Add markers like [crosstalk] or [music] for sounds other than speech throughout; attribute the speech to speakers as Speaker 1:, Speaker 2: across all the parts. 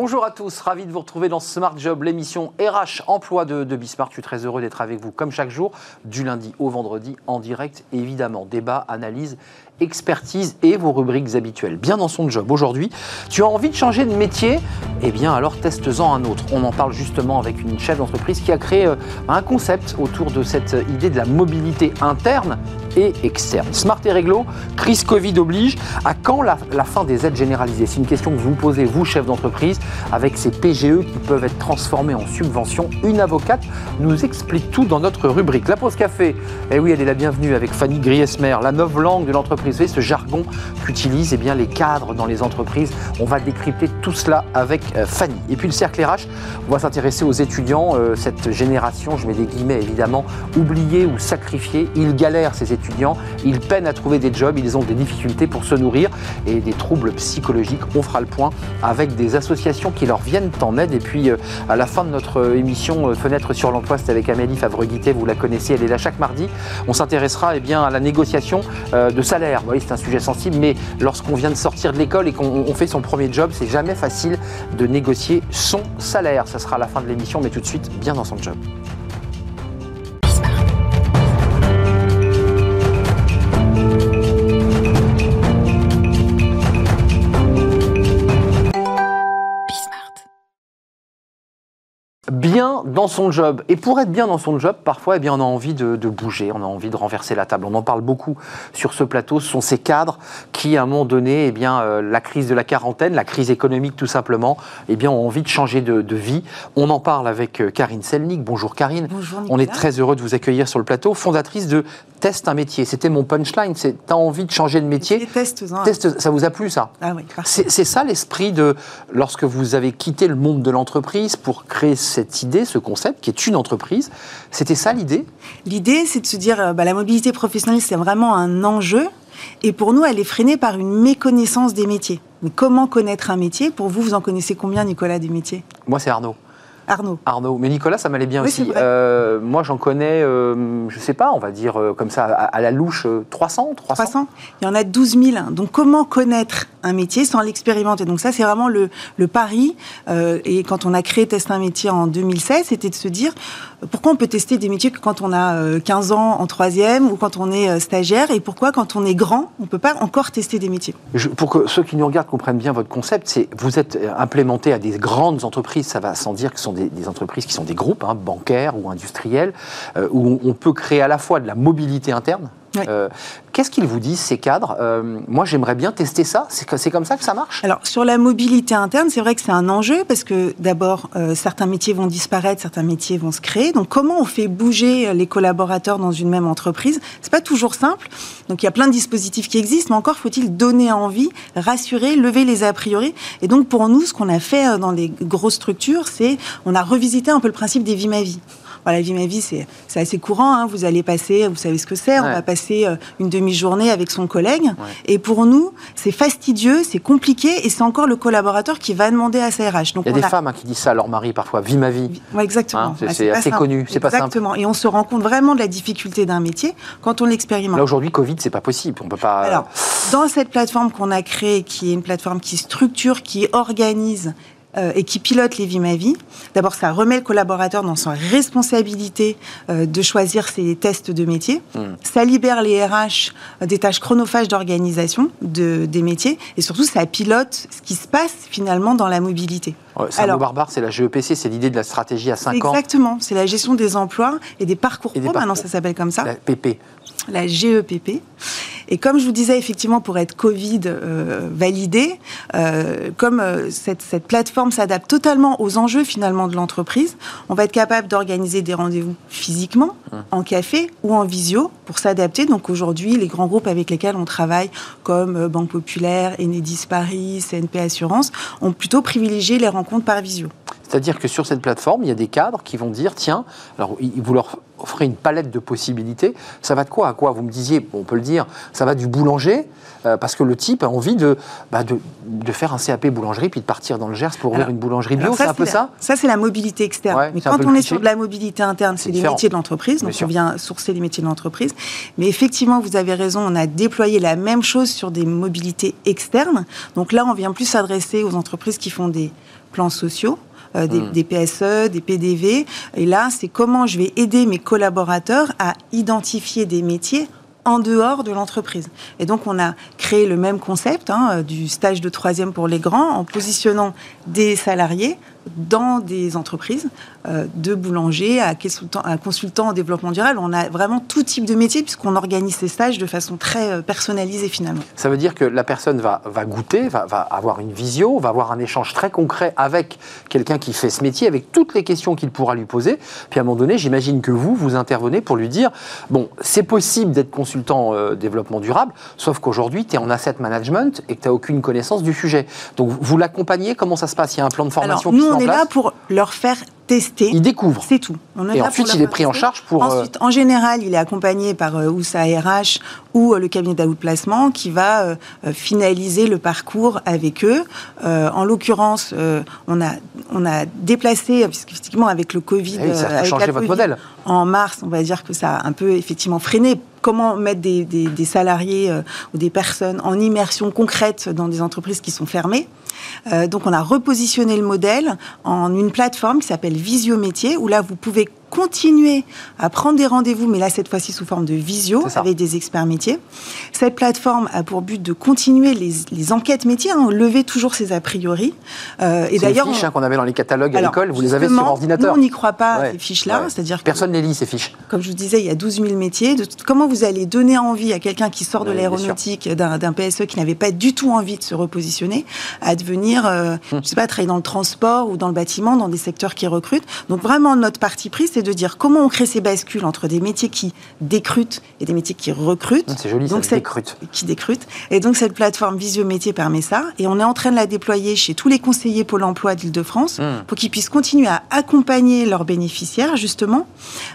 Speaker 1: Bonjour à tous, ravi de vous retrouver dans Smart Job, l'émission RH Emploi de, de Bismarck. Je suis très heureux d'être avec vous comme chaque jour, du lundi au vendredi, en direct, évidemment. Débat, analyse expertise et vos rubriques habituelles. Bien dans son job. Aujourd'hui, tu as envie de changer de métier? Eh bien, alors teste-en un autre. On en parle justement avec une chef d'entreprise qui a créé euh, un concept autour de cette idée de la mobilité interne et externe. Smart et réglo, crise Covid oblige. À quand la, fin des aides généralisées? C'est une question que vous posez, vous, chef d'entreprise, avec ces PGE qui peuvent être transformés en subventions. Une avocate nous explique tout dans notre rubrique. La pause café, eh oui, elle est la bienvenue avec Fanny Griesmer, la neuve langue de l'entreprise ce jargon qu'utilisent eh bien, les cadres dans les entreprises. On va décrypter tout cela avec euh, Fanny. Et puis le cercle RH, on va s'intéresser aux étudiants, euh, cette génération, je mets des guillemets évidemment, oubliée ou sacrifiée. Ils galèrent ces étudiants, ils peinent à trouver des jobs, ils ont des difficultés pour se nourrir et des troubles psychologiques. On fera le point avec des associations qui leur viennent en aide. Et puis euh, à la fin de notre émission Fenêtre sur l'emploi, c'est avec Amélie Favreguité, vous la connaissez, elle est là chaque mardi. On s'intéressera eh bien, à la négociation de salaire oui, c'est un sujet sensible, mais lorsqu'on vient de sortir de l'école et qu'on fait son premier job, c'est jamais facile de négocier son salaire. Ça sera à la fin de l'émission, mais tout de suite, bien dans son job. Bien dans son job. Et pour être bien dans son job, parfois, eh bien, on a envie de, bouger, on a envie de renverser la table. On en parle beaucoup sur ce plateau. Ce sont ces cadres qui, à un moment donné, eh bien, euh, la crise de la quarantaine, la crise économique tout simplement, eh bien, ont envie de changer de, vie. On en parle avec euh, Karine Selnik. Bonjour Karine.
Speaker 2: Bonjour
Speaker 1: on est très heureux de vous accueillir sur le plateau. Fondatrice de Teste un métier. C'était mon punchline. C'est as envie de changer de métier?
Speaker 2: Teste,
Speaker 1: teste, ça vous a plu ça?
Speaker 2: Ah oui.
Speaker 1: C'est ça l'esprit de lorsque vous avez quitté le monde de l'entreprise pour créer cette idée, ce concept qui est une entreprise. C'était ça l'idée?
Speaker 2: L'idée, c'est de se dire, euh, bah, la mobilité professionnelle, c'est vraiment un enjeu. Et pour nous, elle est freinée par une méconnaissance des métiers. Mais comment connaître un métier? Pour vous, vous en connaissez combien, Nicolas, des métiers?
Speaker 1: Moi, c'est Arnaud.
Speaker 2: Arnaud.
Speaker 1: Arnaud. Mais Nicolas, ça m'allait bien aussi. Euh, moi, j'en connais, euh, je ne sais pas, on va dire euh, comme ça, à, la louche, 300, 300
Speaker 2: 300 Il y en a 12 000. Donc, comment connaître un métier sans l'expérimenter? Donc, ça, c'est vraiment le, le pari. et quand on a créé Test un métier en 2016, c'était de se dire pourquoi on peut tester des métiers que quand on a 15 ans en troisième ou quand on est stagiaire et pourquoi, quand on est grand, on ne peut pas encore tester des métiers?
Speaker 1: Pour que ceux qui nous regardent comprennent bien votre concept, c'est vous êtes implémenté à des grandes entreprises, ça va sans dire que ce sont des, entreprises qui sont des groupes, hein, bancaires ou industriels, euh, où on peut créer à la fois de la mobilité interne, euh, qu'est-ce qu'ils vous disent, ces cadres euh, Moi, j'aimerais bien tester ça. C'est comme ça que ça marche
Speaker 2: Alors, sur la mobilité interne, c'est vrai que c'est un enjeu parce que d'abord, euh, certains métiers vont disparaître, certains métiers vont se créer. Donc, comment on fait bouger les collaborateurs dans une même entreprise? C'est pas toujours simple. Donc, il y a plein de dispositifs qui existent, mais encore faut-il donner envie, rassurer, lever les a priori. Et donc, pour nous, ce qu'on a fait dans les grosses structures, c'est on a revisité un peu le principe des vies ma vie la vie ma vie, c'est assez courant. Hein. Vous allez passer, vous savez ce que c'est, on va passer euh, une demi-journée avec son collègue. Et pour nous, c'est fastidieux, c'est compliqué, et c'est encore le collaborateur qui va demander à sa RH.
Speaker 1: Donc Il y a des femmes hein, qui disent ça à leur mari parfois, vie ma vie.
Speaker 2: exactement. Hein,
Speaker 1: ah, c'est assez connu, c'est pas simple.
Speaker 2: Exactement. Et on se rend compte vraiment de la difficulté d'un métier quand on l'expérimente.
Speaker 1: Là aujourd'hui, Covid, c'est pas possible. On peut pas.
Speaker 2: Alors, dans cette plateforme qu'on a créée, qui est une plateforme qui structure, qui organise euh, et qui pilote les ma vie. D'abord, ça remet le collaborateur dans sa responsabilité euh, de choisir ses tests de métier. Hmm. Ça libère les RH euh, des tâches chronophages d'organisation de, des métiers. Et surtout, ça pilote ce qui se passe finalement dans la mobilité.
Speaker 1: c'est un barbare, c'est la GEPC, c'est l'idée de la stratégie à 5
Speaker 2: ans. Exactement, c'est la gestion des emplois et des parcours pro, maintenant ça s'appelle comme ça.
Speaker 1: La PP.
Speaker 2: La GEPP. Et comme je vous disais, effectivement, pour être Covid euh, validé, euh, comme euh, cette, cette, plateforme s'adapte totalement aux enjeux finalement de l'entreprise, on va être capable d'organiser des rendez-vous physiquement, hum. en café ou en visio, pour s'adapter. Donc aujourd'hui, les grands groupes avec lesquels on travaille, comme Banque Populaire, Enedis Paris, CNP Assurance, ont plutôt privilégié les rencontres par visio.
Speaker 1: C'est-à-dire que sur cette plateforme, il y a des cadres qui vont dire, tiens, alors vous leur offrez une palette de possibilités, ça va de quoi à quoi Vous me disiez, on peut le dire, ça va du boulanger, euh, parce que le type a envie de, bah, de, de, faire un CAP boulangerie, puis de partir dans le Gers pour ouvrir une boulangerie bio, c'est un peu ça
Speaker 2: Ça, c'est la mobilité externe. Mais quand on est sur de la mobilité interne, c'est les métiers de l'entreprise, donc on vient sourcer les métiers de l'entreprise. Mais effectivement, vous avez raison, on a déployé la même chose sur des mobilités externes. Donc là, on vient plus s'adresser aux entreprises qui font des plans sociaux. Des, hmm. des, PSE, des PDV. Et là, c'est comment je vais aider mes collaborateurs à identifier des métiers en dehors de l'entreprise. Et donc, on a créé le même concept hein, du stage de troisième pour les grands en positionnant des salariés dans des entreprises, euh, de boulanger à consultant, à consultant en développement durable. On a vraiment tout type de métier puisqu'on organise ces stages de façon très euh, personnalisée finalement.
Speaker 1: Ça veut dire que la personne va, va goûter, va, va, avoir une visio, va avoir un échange très concret avec quelqu'un qui fait ce métier, avec toutes les questions qu'il pourra lui poser. Puis à un moment donné, j'imagine que vous, vous intervenez pour lui dire, bon, c'est possible d'être consultant euh, développement durable, sauf qu'aujourd'hui, tu es en asset management et que tu n'as aucune connaissance du sujet. Donc vous l'accompagnez, comment ça se passe? Il y a un plan de formation
Speaker 2: Alors, nous, on est là pour leur faire tester.
Speaker 1: Il découvre.
Speaker 2: C'est tout.
Speaker 1: et ensuite, il est pris en charge pour.
Speaker 2: Euh, ensuite, en général, il est accompagné par euh, ou sa RH ou euh, le cabinet placement qui va finaliser le parcours avec eux. en l'occurrence, on, a, on a déplacé, puisqu'effectivement, avec le Covid.
Speaker 1: Eh ça a changé votre modèle.
Speaker 2: En mars, on va dire que ça a un peu effectivement freiné comment mettre des, salariés ou des personnes en immersion concrète dans des entreprises qui sont fermées. Euh, donc on a repositionné le modèle en une plateforme qui s'appelle Visio Métier, où là vous pouvez continuer à prendre des rendez-vous, mais là, cette fois-ci sous forme de visio, avec des experts métiers. Cette plateforme a pour but de continuer les, enquêtes métiers, hein, lever toujours ses a priori.
Speaker 1: Euh, et d'ailleurs, les fiches hein, qu'on avait dans les catalogues à l'école, vous les avez sur ordinateur.
Speaker 2: Nous, on n'y croit pas, ces fiches-là. C'est-à-dire
Speaker 1: Personne ne les lit, ces fiches.
Speaker 2: Comme je vous disais, il y a 12 000 métiers. De, comment vous allez donner envie à quelqu'un qui sort de l'aéronautique, d'un PSE qui n'avait pas du tout envie de se repositionner, à devenir, euh, hum. je ne sais pas, travailler dans le transport ou dans le bâtiment, dans des secteurs qui recrutent. Donc vraiment, notre parti pris, c'est de dire comment on crée ces bascules entre des métiers qui décrutent et des métiers qui recrutent.
Speaker 1: C'est joli, donc ça, décrute.
Speaker 2: Qui décrute. Et donc cette plateforme Visio Métier permet ça. Et on est en train de la déployer chez tous les conseillers Pôle Emploi d'Île-de-France hmm. pour qu'ils puissent continuer à accompagner leurs bénéficiaires justement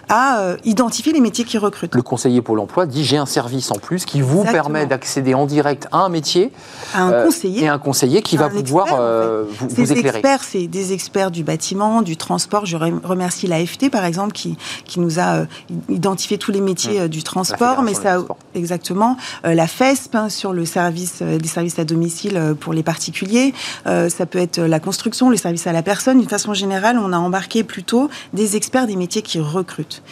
Speaker 2: à euh, identifier les métiers qui recrutent.
Speaker 1: Le conseiller Pôle Emploi dit j'ai un service en plus qui vous permet d'accéder en direct à un métier.
Speaker 2: À un euh, conseiller.
Speaker 1: Et un conseiller qui va pouvoir euh, vous, vous, éclairer.
Speaker 2: experts, c'est des experts du bâtiment, du transport. Je remercie l'AFT par exemple qui qui, nous a euh, identifié tous les métiers mmh. euh, du transport, mais ça, exactement, euh, la FESP hein, sur le service, des services à domicile pour les particuliers, ça peut être la construction, les services à la personne. D'une façon générale, on a embarqué plutôt des experts des métiers qui recrutent.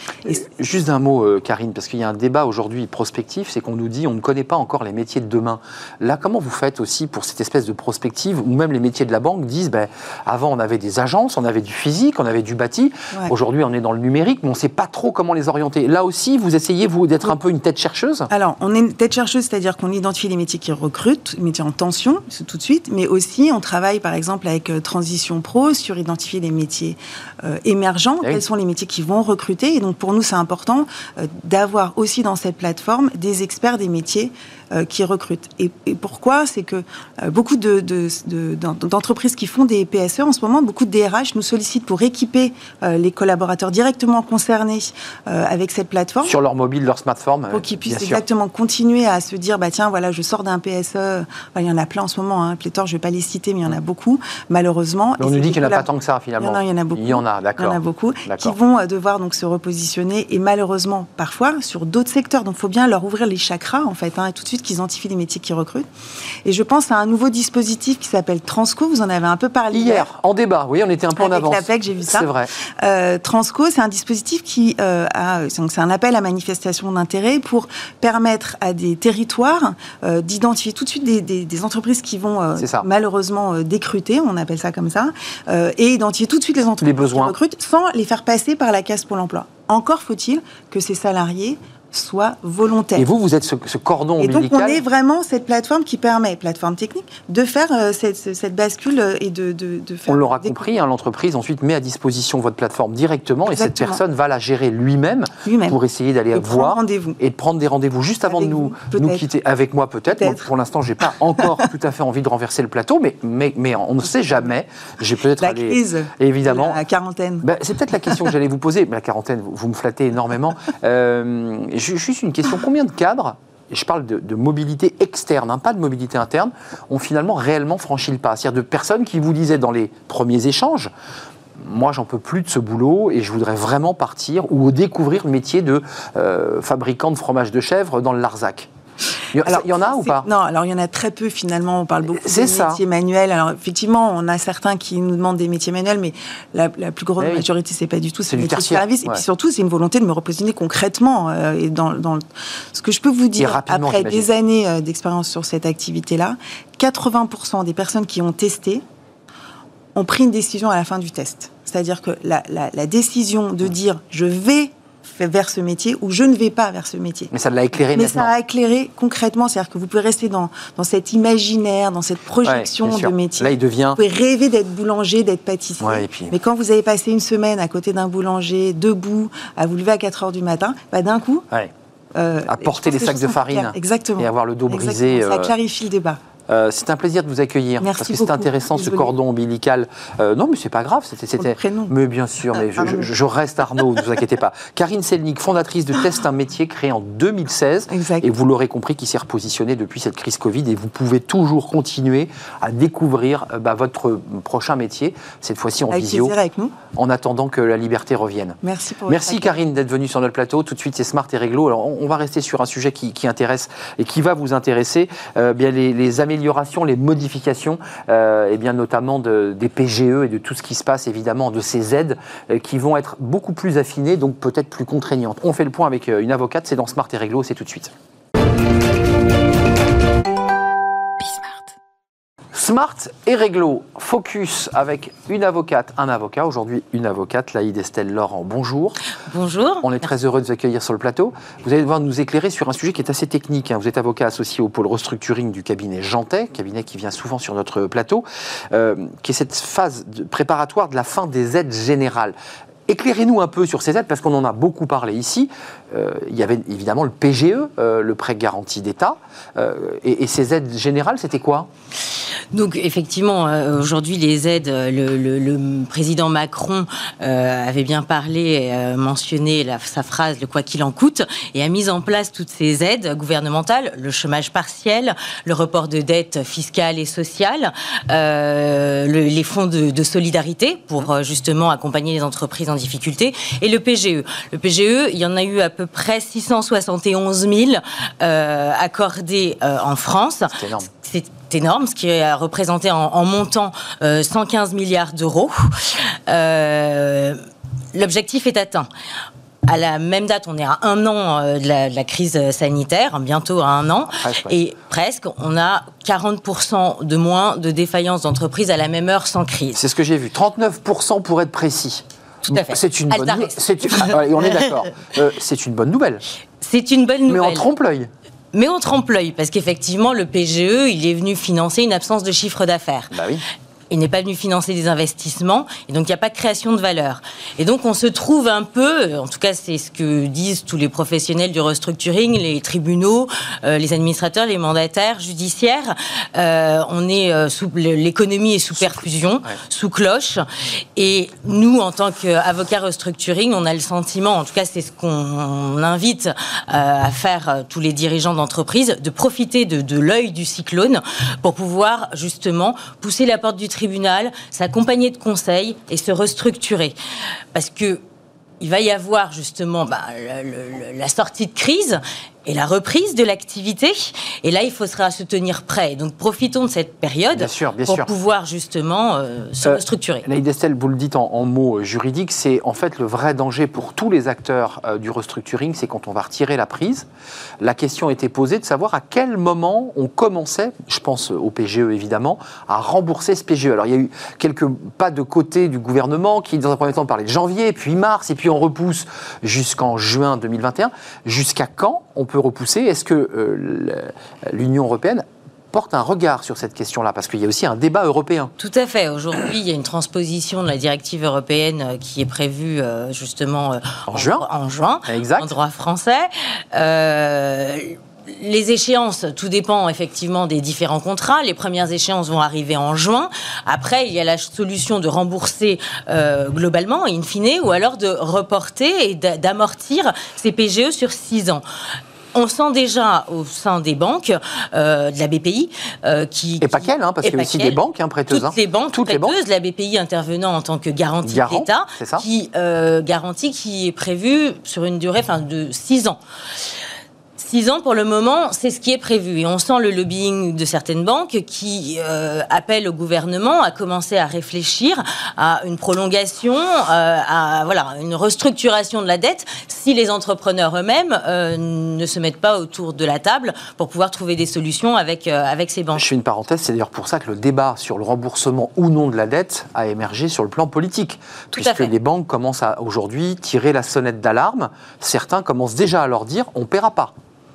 Speaker 1: Juste un mot, Karine, parce qu'il y a un débat aujourd'hui prospectif, c'est qu'on nous dit on ne connaît pas encore les métiers de demain. Là, comment vous faites aussi pour cette espèce de prospective, ou même les métiers de la banque disent, ben, avant on avait des agences, on avait du physique, on avait du bâti, aujourd'hui on est dans le numérique mais on ne sait pas trop comment les orienter. Là aussi, vous essayez, vous, d'être un peu une tête chercheuse?
Speaker 2: Alors, on est une tête chercheuse, c'est-à-dire qu'on identifie les métiers qui recrutent, les métiers en tension, tout de suite, mais aussi on travaille, par exemple, avec euh, Transition Pro sur identifier les métiers euh, émergents, eh quels sont les métiers qui vont recruter? Et donc, pour nous, c'est important euh, d'avoir aussi dans cette plateforme des experts des métiers qui recrutent. Et, pourquoi? C'est que beaucoup d'entreprises de, qui font des PSE en ce moment, beaucoup de DRH nous sollicitent pour équiper les collaborateurs directement concernés euh, avec cette plateforme.
Speaker 1: Sur leur mobile, leur smartphone.
Speaker 2: Pour qu'ils puissent exactement continuer à se dire, bah tiens, voilà, je sors d'un PSE. il y en a plein en ce moment, hein, pléthore, je ne vais pas les citer, mais il y en a beaucoup, malheureusement.
Speaker 1: on nous dit qu'il n'y en a pas tant que ça, finalement.
Speaker 2: Il y en a, beaucoup.
Speaker 1: Il y en a, d'accord.
Speaker 2: Il y en a beaucoup qui vont euh, devoir donc se repositionner et malheureusement, parfois, sur d'autres secteurs. Donc, il faut bien leur ouvrir les chakras, en fait, hein, et tout de suite qu'ils identifient les métiers qui recrutent. Et je pense à un nouveau dispositif qui s'appelle Transco. Vous en avez un peu parlé
Speaker 1: hier. en débat. Oui, on était un peu en avance.
Speaker 2: Avec j'ai vu ça.
Speaker 1: C'est vrai.
Speaker 2: Euh, Transco, c'est un dispositif qui euh, a, c'est un appel à manifestation d'intérêt pour permettre à des territoires euh, d'identifier tout de suite des, entreprises qui vont malheureusement décruter, on appelle ça comme ça, et identifier tout de suite les entreprises qui recrutent sans les faire passer par la casse pour l'emploi. Encore faut-il que ces salariés soit volontaire.
Speaker 1: Et vous, vous êtes ce, cordon ombilical.
Speaker 2: Et donc, on est vraiment cette plateforme qui permet, plateforme technique, de faire euh, cette, bascule euh, et de, de, faire.
Speaker 1: On l'aura compris, hein, l'entreprise ensuite met à disposition votre plateforme directement et cette personne va la gérer lui-même pour essayer d'aller voir et de prendre des rendez-vous juste avant de nous, nous quitter. Avec moi, peut-être. pour l'instant, j'ai pas encore [laughs] tout à fait envie de renverser le plateau, mais, mais, mais on ne sait jamais. J'ai peut-être.
Speaker 2: La crise.
Speaker 1: Évidemment.
Speaker 2: La quarantaine.
Speaker 1: Ben, c'est peut-être la question que j'allais vous poser. Mais la quarantaine, vous, me flattez énormément. [laughs] Euh, juste une question. Combien de cadres je parle de, mobilité externe, hein, pas de mobilité interne, ont finalement réellement franchi le pas? C'est-à-dire de personnes qui vous disaient dans les premiers échanges, moi j'en peux plus de ce boulot et je voudrais vraiment partir ou découvrir le métier de euh, fabricant de fromage de chèvre dans le Larzac. Il y, en a ou pas
Speaker 2: Non, alors il y en a très peu finalement. On parle beaucoup des métiers manuels. Alors effectivement, on a certains qui nous demandent des métiers manuels, mais la, plus grande eh majorité, c'est pas du tout.
Speaker 1: C'est du
Speaker 2: service. Et puis surtout, c'est une volonté de me repositionner concrètement. Euh, et dans, dans, ce que je peux vous dire, après des années euh, d'expérience sur cette activité-là, 80% des personnes qui ont testé ont pris une décision à la fin du test. C'est-à-dire que la, la décision de dire je vais vers ce métier ou je ne vais pas vers ce métier.
Speaker 1: Mais ça l'a éclairé
Speaker 2: Mais ça a éclairé concrètement, c'est-à-dire que vous pouvez rester dans, dans cet imaginaire, dans cette projection de métier.
Speaker 1: Là, il devient...
Speaker 2: Vous pouvez rêver d'être boulanger, d'être pâtissier. Mais quand vous avez passé une semaine à côté d'un boulanger, debout, à vous lever à 4 heures du matin, bah, d'un coup...
Speaker 1: Euh, à porter les sacs de farine
Speaker 2: Exactement.
Speaker 1: et avoir le dos brisé.
Speaker 2: Ça euh, clarifie le débat.
Speaker 1: Euh, c'est un plaisir de vous accueillir
Speaker 2: parce
Speaker 1: que c'est intéressant ce cordon ombilical. Euh, non, mais c'est pas grave.
Speaker 2: C'était.
Speaker 1: Mais bien sûr, mais ah, je, reste Arnaud, ne vous inquiétez pas. [laughs] Karine Selnik, fondatrice de Test un métier, créé en 2016, et vous l'aurez compris, qui s'est repositionné depuis cette crise Covid, et vous pouvez toujours continuer à découvrir euh, bah, votre prochain métier, cette fois-ci en visio,
Speaker 2: avec nous.
Speaker 1: en attendant que la liberté revienne.
Speaker 2: Merci pour.
Speaker 1: Merci Karine d'être venue sur notre plateau. Tout de suite, c'est Smart et Réglo. Alors, on, va rester sur un sujet qui, intéresse et qui va vous intéresser. bien les, les les modifications, euh, et bien notamment des PGE et de tout ce qui se passe évidemment de ces aides euh, qui vont être beaucoup plus affinées, donc peut-être plus contraignantes. On fait le point avec euh, une avocate, c'est dans Smart et Réglo, c'est tout de suite. Smart et réglo, focus avec une avocate, un avocat. Aujourd'hui, une avocate, Laïd Estelle Laurent. Bonjour.
Speaker 3: Bonjour.
Speaker 1: On est très heureux de vous accueillir sur le plateat. Vous allez devoir nous éclairer sur un sujet qui est assez technique. Hein. Vous êtes avocat associé au pôle restructuring du cabinet Jantet, cabinet qui vient souvent sur notre plateau, euh, qui est cette phase préparatoire de la fin des aides générales. Éclairez-nous un peu sur ces aides, parce qu'on en a beaucoup parlé ici. Euh, il y avait évidemment le PGE, euh, le prêt garanti d'État. Euh, et, ces aides générales, c'était quoi?
Speaker 3: Donc, effectivement, aujourd'hui, les aides, le, président Macron avait bien parlé, mentionné sa phrase, le quoi qu'il en coûte, et a mis en place toutes ces aides gouvernementales, le chômage partiel, le report de dettes fiscales et sociales, les fonds de, de solidarité pour justement accompagner les entreprises en difficulté, et le PGE. Le PGE, il y en a eu à peu près 671 000 euh, accordés euh, en France.
Speaker 1: C'est énorme.
Speaker 3: C'est énorme, ce qui a représenté en, montant 115 euh, milliards d'euros. L'objectif est atteint. À la même date, on est à un an de la, crise sanitaire, bientôt à un an, et presque, on a 40% de moins de défaillances d'entreprises à la même heure sans crise.
Speaker 1: C'est ce que j'ai vu, 39% pour être précis.
Speaker 3: Tout à fait.
Speaker 1: C'est une bonne nouvelle. Ah, on est d'accord. [laughs] Euh, c'est une bonne nouvelle.
Speaker 3: C'est une bonne nouvelle.
Speaker 1: Mais on trompe-l'œil.
Speaker 3: Mais on trompe-l'œil, parce qu'effectivement, le PGE, il est venu financer une absence de chiffre d'affaires.
Speaker 1: Bah oui
Speaker 3: il n'est pas venu financer des investissements, et donc il n'y a pas de création de valeur. Et donc on se trouve un peu, en tout cas c'est ce que disent tous les professionnels du restructuring, les tribunaux, euh, les administrateurs, les mandataires judiciaires, euh, on est euh, sous l'économie est sous perfusion, sous cloche, et nous en tant qu'avocats restructuring, on a le sentiment, en tout cas c'est ce qu'on invite à faire tous les dirigeants d'entreprise, de profiter de, de l'œil du cyclone pour pouvoir justement pousser la porte du tribunal s'accompagner de conseils et se restructurer. Parce que il va y avoir justement bah, la sortie de crise et la reprise de l'activité. Et là, il faudra se tenir prêt. Donc, profitons de cette période pour pouvoir justement euh, se euh, restructurer.
Speaker 1: Naïd Estelle, vous le dites en, mots euh, juridiques, c'est en fait le vrai danger pour tous les acteurs du restructuring, c'est quand on va retirer la prise. La question était posée de savoir à quel moment on commençait, je pense au PGE évidemment, à rembourser ce PGE. Alors, il y a eu quelques pas de côté du gouvernement qui, dans un premier temps, parlait de janvier, puis mars, et puis on repousse jusqu'en juin 2021. Jusqu'à quand on peut repousser Est-ce que euh, l'Union européenne porte un regard sur cette question-là? Parce qu'il y a aussi un débat européen.
Speaker 3: Tout à fait. Aujourd'hui, il y a une transposition de la directive européenne euh, qui est prévue euh, justement
Speaker 1: en, juin.
Speaker 3: En, juin,
Speaker 1: exact.
Speaker 3: en droit français les échéances, tout dépend effectivement des différents contrats. Les premières échéances vont arriver en juin. Après, il y a la solution de rembourser euh, globalement, in fine, ou alors de reporter et d'amortir ces PGE sur six ans on sent déjà au sein des banques, euh, de la BPI,
Speaker 1: euh, qui... Et pas qu'elle, hein, parce qu'il y a aussi des banques hein, prêteuses.
Speaker 3: Toutes hein. les banques Toutes prêteuses, les banques. la BPI intervenant en tant que garantie d'État, qui garantie qui est prévue sur une durée de 6 ans Six ans pour le moment, c'est ce qui est prévu. Et on sent le lobbying de certaines banques qui euh, appellent au gouvernement à commencer à réfléchir à une prolongation, euh, à voilà, une restructuration de la dette si les entrepreneurs eux-mêmes euh, ne se mettent pas autour de la table pour pouvoir trouver des solutions avec, avec ces banques.
Speaker 1: Je fais une parenthèse, c'est d'ailleurs pour ça que le débat sur le remboursement ou non de la dette a émergé sur le plan politique.
Speaker 3: Tout
Speaker 1: puisque les banques commencent à aujourd'hui tirer la sonnette d'alarme. Certains commencent déjà à leur dire on ne paiera pas.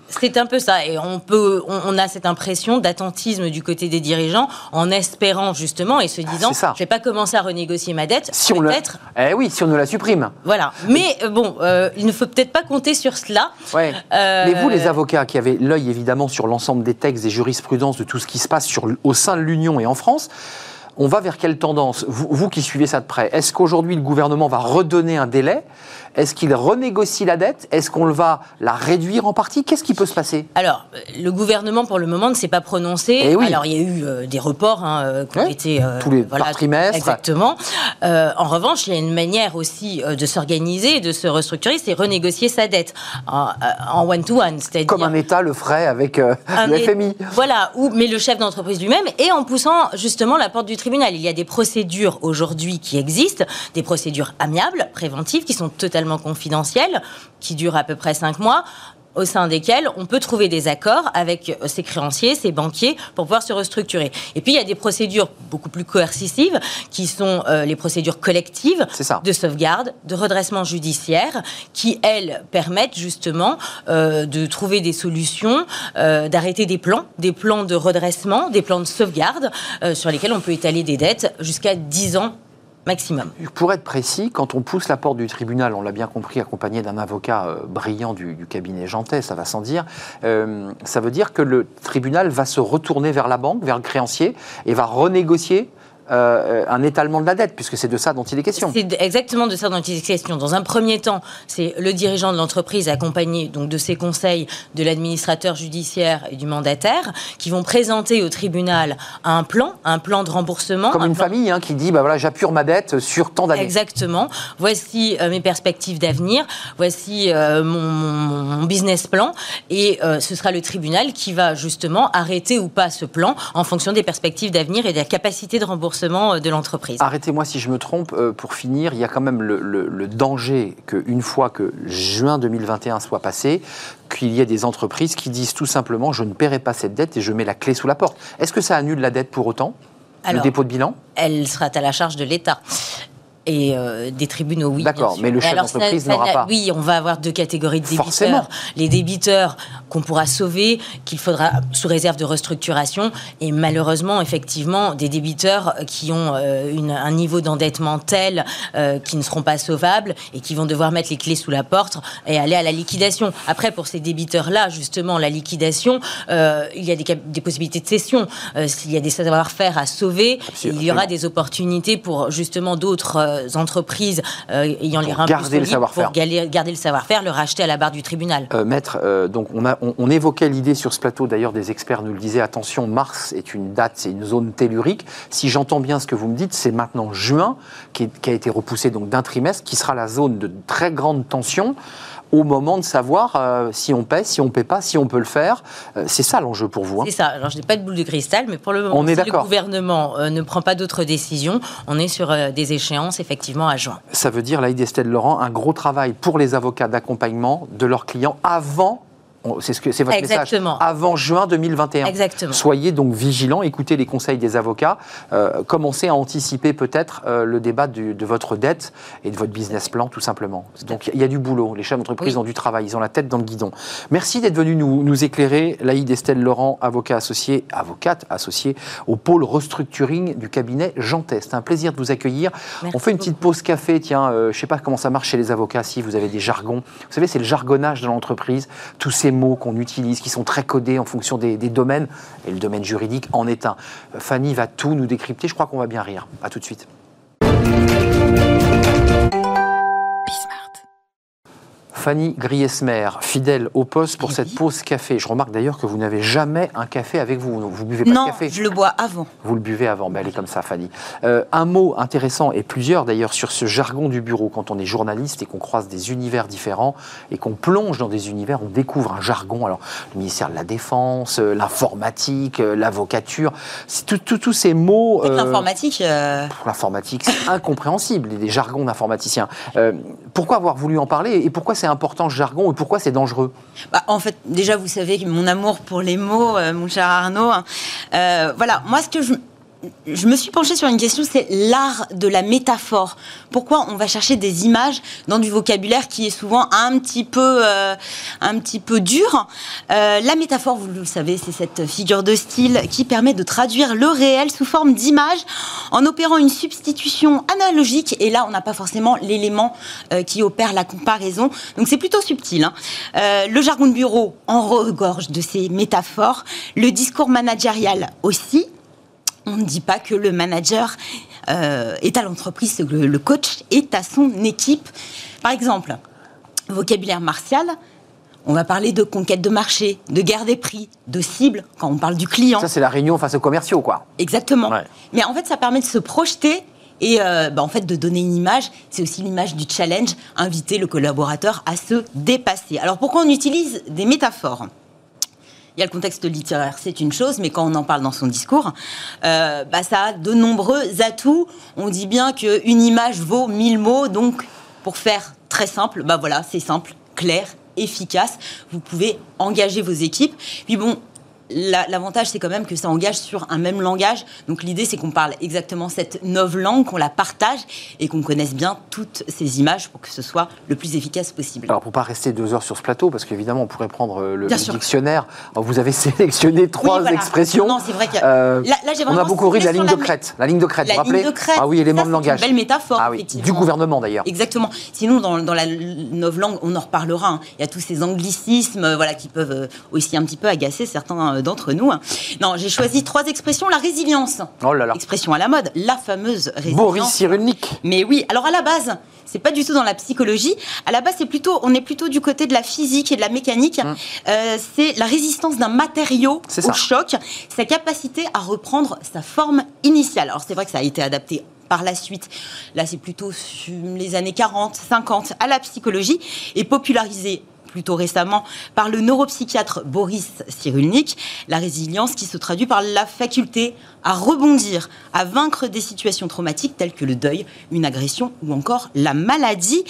Speaker 3: C'est un peu ça, et on peut, on, a cette impression d'attentisme du côté des dirigeants, en espérant justement et se ah, disant, je vais pas commencer à renégocier ma dette,
Speaker 1: si on
Speaker 3: peut-être.
Speaker 1: Eh oui, si on ne la supprime.
Speaker 3: Voilà, mais euh, bon, euh, il ne faut peut-être pas compter sur cela.
Speaker 1: Ouais. Euh, mais vous, les avocats, qui avez l'œil évidemment sur l'ensemble des textes et jurisprudences de tout ce qui se passe sur, au sein de l'Union et en France. On va vers quelle tendance? Vous, vous, qui suivez ça de près, est-ce qu'aujourd'hui le gouvernement va redonner un délai? Est-ce qu'il renégocie la dette? Est-ce qu'on va la réduire en partie? Qu'est-ce qui peut se passer?
Speaker 3: Alors, le gouvernement, pour le moment, ne s'est pas prononcé.
Speaker 1: Eh
Speaker 3: Alors, il y a eu euh, des reports hein, euh, qui ont été...
Speaker 1: Euh, Tous les voilà, trimestres.
Speaker 3: Exactement. en revanche, il y a une manière aussi de s'organiser, de se restructurer, c'est renégocier sa dette en one-to-one.
Speaker 1: c'est-à-dire Comme un État le ferait avec le FMI.
Speaker 3: Voilà, ou, mais le chef d'entreprise lui-même, et en poussant justement la porte du tribunal. Il y a des procédures aujourd'hui qui existent, des procédures amiables, préventives, qui sont totalement confidentielles, qui durent à peu près cinq mois au sein desquels on peut trouver des accords avec ses créanciers, ses banquiers, pour pouvoir se restructurer. Et puis, il y a des procédures beaucoup plus coercitives, qui sont euh, les procédures collectives de sauvegarde, de redressement judiciaire, qui, elles, permettent justement euh, de trouver des solutions, euh, d'arrêter des plans, des plans de redressement, des plans de sauvegarde, sur lesquels on peut étaler des dettes jusqu'à 10 ans maximum.
Speaker 1: Pour être précis, quand on pousse la porte du tribunal, on l'a bien compris, accompagné d'un avocat euh, brillant du, cabinet Jantet, ça va sans dire, euh, ça veut dire que le tribunal va se retourner vers la banque, vers le créancier, et va renégocier euh, un étalement de la dette, puisque c'est de ça dont il est question.
Speaker 3: C'est exactement de ça dont il est question. Dans un premier temps, c'est le dirigeant de l'entreprise accompagné donc de ses conseils, de l'administrateur judiciaire et du mandataire, qui vont présenter au tribunal un plan, un plan de remboursement.
Speaker 1: Comme une famille hein, qui dit, bah voilà, j'appure ma dette sur tant d'années.
Speaker 3: Exactement. Voici euh, mes perspectives d'avenir, voici euh, mon, business plan, et ce sera le tribunal qui va justement arrêter ou pas ce plan en fonction des perspectives d'avenir et de la capacité de remboursement euh, de l'entreprise.
Speaker 1: Arrêtez-moi si je me trompe, euh, pour finir, il y a quand même le, danger qu'une fois que juin 2021 soit passé, qu'il y ait des entreprises qui disent tout simplement je ne paierai pas cette dette et je mets la clé sous la porte. Est-ce que ça annule la dette pour autant? Le dépôt de bilan?
Speaker 3: Elle sera à la charge de l'État et euh, des tribunaux, oui.
Speaker 1: D'accord, mais le chef d'entreprise n'aura pas.
Speaker 3: Oui, on va avoir deux catégories de débiteurs. Les débiteurs qu'on pourra sauver, qu'il faudra sous réserve de restructuration, et malheureusement, effectivement, des débiteurs qui ont euh, une, un niveau d'endettement tel euh, qui ne seront pas sauvables et qui vont devoir mettre les clés sous la porte et aller à la liquidation. Après, pour ces débiteurs-là, justement, la liquidation, il y a des, des, possibilités de cession. S'il y a des savoir-faire à sauver, il y aura des opportunités pour justement d'autres euh, entreprises euh, ayant les reins
Speaker 1: garder le savoir-faire.
Speaker 3: pour garder le savoir-faire, le racheter à la barre du tribunal.
Speaker 1: Euh, maître, donc on, a, on, évoquait l'idée sur ce plateau, d'ailleurs des experts nous le disaient, attention, mars est une date, c'est une zone tellurique. Si j'entends bien ce que vous me dites, c'est maintenant juin qui, qui, a été repoussé donc d'un trimestre, qui sera la zone de très grande tension au moment de savoir euh, si on paie, si on ne paie pas, si on peut le faire. Euh, c'est ça l'enjeu pour vous. Hein.
Speaker 3: C'est ça. Alors, je n'ai pas de boule de cristal, mais pour le moment, si le gouvernement euh, ne prend pas d'autres décisions, on est sur des échéances effectivement à juin.
Speaker 1: Ça veut dire, Laïd Estelle Laurent, un gros travail pour les avocats d'accompagnement de leurs clients avant c'est ce que c'est votre
Speaker 3: Exactement.
Speaker 1: message. Avant juin 2021.
Speaker 3: Exactement.
Speaker 1: Soyez donc vigilants, écoutez les conseils des avocats, euh, commencez à anticiper peut-être euh, le débat de votre dette et de votre business plan, tout simplement. Donc il y a du boulot. Les chefs d'entreprise ont du travail, ils ont la tête dans le guidon. Merci d'être venu nous, nous éclairer, Laïd Estelle Laurent, avocat associé, avocate associée au pôle restructuring du cabinet Jean C'est un plaisir de vous accueillir. On fait une petite pause café. Tiens, euh, je ne sais pas comment ça marche chez les avocats. Si vous avez des jargons, vous savez, c'est le jargonnage de l'entreprise. Tous ces mots qu'on utilise, qui sont très codés en fonction des, domaines, et le domaine juridique en est un. Fanny va tout nous décrypter, je crois qu'on va bien rire. A tout de suite. Fanny Griesmer, fidèle au poste pour cette pause café. Je remarque d'ailleurs que vous n'avez jamais un café avec vous. Vous buvez pas
Speaker 4: non,
Speaker 1: de café
Speaker 4: je le bois avant.
Speaker 1: Vous le buvez avant. Ben, elle est comme ça, Fanny. Euh, un mot intéressant, et plusieurs d'ailleurs, sur ce jargon du bureau. Quand on est journaliste et qu'on croise des univers différents et qu'on plonge dans des univers, on découvre un jargon. Alors, le ministère de la Défense, euh, l'informatique, euh, l'avocature, c'est tous ces mots.
Speaker 4: Euh, l'informatique.
Speaker 1: L'informatique, c'est [laughs] incompréhensible, des jargons d'informaticiens. pourquoi avoir voulu en parler et pourquoi c'est important ce jargon et pourquoi c'est dangereux?
Speaker 4: Bah, En fait, déjà, vous savez mon amour pour les mots, mon cher Arnaud. Hein. voilà, moi, ce que je je me suis penchée sur une question, c'est l'art de la métaphore. Pourquoi on va chercher des images dans du vocabulaire qui est souvent un petit peu, euh, un petit peu dur? Euh, La métaphore, vous le savez, c'est cette figure de style qui permet de traduire le réel sous forme d'image en opérant une substitution analogique. Et là, on n'a pas forcément l'élément euh, qui opère la comparaison. Donc c'est plutôt subtil. Hein. le jargon de bureau en regorge de ces métaphores. Le discours managérial aussi on ne dit pas que le manager euh, est à l'entreprise, que le coach est à son équipe. Par exemple, vocabulaire martial, on va parler de conquête de marché, de guerre des prix, de cible, quand on parle du client.
Speaker 1: Ça, c'est la réunion face aux commerciaux, quoi.
Speaker 4: Exactement. Mais en fait, ça permet de se projeter et euh, bah, en fait de donner une image. C'est aussi l'image du challenge, inviter le collaborateur à se dépasser. Alors pourquoi on utilise des métaphores? Il y a le contexte littéraire, c'est une chose, mais quand on en parle dans son discours, euh, bah, ça a de nombreux atouts. On dit bien qu'une image vaut mille mots, donc pour faire très simple, bah voilà, c'est simple, clair, efficace. Vous pouvez engager vos équipes. L'avantage, c'est quand même que ça engage sur un même langage. Donc l'idée, c'est qu'on parle exactement cette nouvelle langue, qu'on la partage et qu'on connaisse bien toutes ces images pour que ce soit le plus efficace possible.
Speaker 1: Alors pour pas rester deux heures sur ce plateau, parce qu'évidemment, on pourrait prendre euh, le, dictionnaire. vous avez [laughs] sélectionné trois expressions.
Speaker 4: Non, c'est vrai que euh, là,
Speaker 1: on a beaucoup ri de la ligne de crête. La ligne de crête, vous vous rappelez Ah oui, élément de langage.
Speaker 4: Une belle métaphore.
Speaker 1: Ah oui, du gouvernement d'ailleurs.
Speaker 4: Exactement. Sinon, dans, la nouvelle langue, on en reparlera. Hein. Il y a tous ces anglicismes, voilà, qui peuvent euh, aussi un petit peu agacer certains euh, d'entre nous. Non, j'ai choisi trois expressions. La résilience.
Speaker 1: Oh là là.
Speaker 4: Expression à la mode. La fameuse résilience.
Speaker 1: Boris Cyrulnik.
Speaker 4: Mais oui. Alors à la base, c'est pas du tout dans la psychologie. À la base, c'est plutôt, on est plutôt du côté de la physique et de la mécanique. Hum. Euh, c'est la résistance d'un matériau au choc, sa capacité à reprendre sa forme initiale. Alors c'est vrai que ça a été adapté par la suite, là c'est plutôt les années 40, 50, à la psychologie, et popularisé plutôt récemment par le neuropsychiatre Boris Cyrulnik, la résilience qui se traduit par la faculté à rebondir, à vaincre des situations traumatiques telles que le deuil, une agression ou encore la maladie.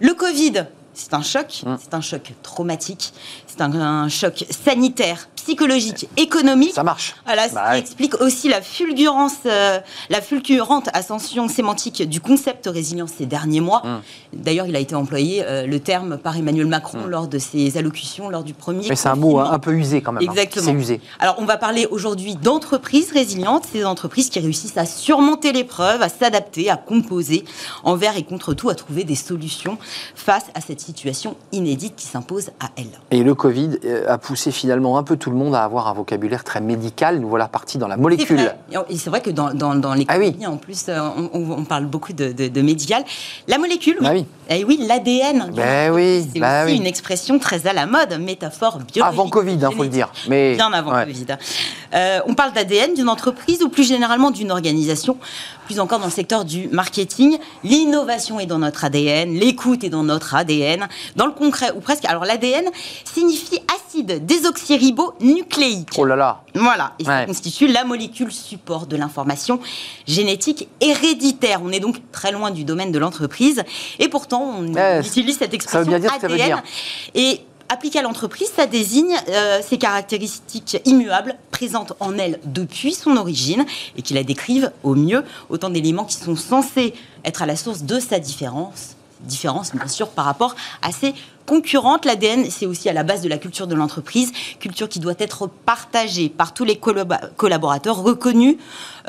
Speaker 4: Le Covid, c'est un choc, mmh. c'est un choc traumatique, c'est un, choc sanitaire, psychologique, économique.
Speaker 1: Ça marche.
Speaker 4: Voilà, ce bah qui explique aussi la fulgurance, euh, la fulgurante ascension sémantique du concept résilience ces derniers mois. Hum. D'ailleurs, il a été employé euh, le terme par Emmanuel Macron hum. lors de ses allocutions lors du premier.
Speaker 1: Mais c'est un mot un peu usé quand même.
Speaker 4: Hein. Exactement.
Speaker 1: C'est usé.
Speaker 4: Alors, on va parler aujourd'hui d'entreprises résilientes, ces entreprises qui réussissent à surmonter l'épreuve, à s'adapter, à composer envers et contre tout, à trouver des solutions face à cette situation inédite qui s'impose à elles.
Speaker 1: Et le Covid euh, a poussé finalement un peu tout le monde à avoir un vocabulaire très médical. Nous voilà partis dans la molécule.
Speaker 4: Et c'est vrai que dans, dans, dans l'économie, ah en plus, euh, on, parle beaucoup de, de, médical. La molécule, oui. Ah oui. Eh oui, l'ADN.
Speaker 1: Ben oui,
Speaker 4: c'est
Speaker 1: bah
Speaker 4: aussi une expression très à la mode, métaphore biologique.
Speaker 1: Avant Covid, il hein, faut le dire. Mais...
Speaker 4: Bien avant Covid. Euh, on parle d'ADN d'une entreprise ou plus généralement d'une organisation plus encore dans le secteur du marketing. L'innovation est dans notre ADN, l'écoute est dans notre ADN. Dans le concret, ou presque, alors l'ADN signifie acide désoxyribonucléique.
Speaker 1: Oh là là
Speaker 4: Voilà, et ça constitue la molécule support de l'information génétique héréditaire. On est donc très loin du domaine de l'entreprise, et pourtant on utilise cette expression ça veut bien dire ADN. dire. Et appliqué à l'entreprise, ça désigne euh, ces caractéristiques immuables présentes en elle depuis son origine et qui la décrivent au mieux, autant d'éléments qui sont censés être à la source de sa différence, différence bien sûr par rapport à ses concurrentes. L'ADN, c'est aussi à la base de la culture de l'entreprise, culture qui doit être partagée par tous les collaborateurs, reconnus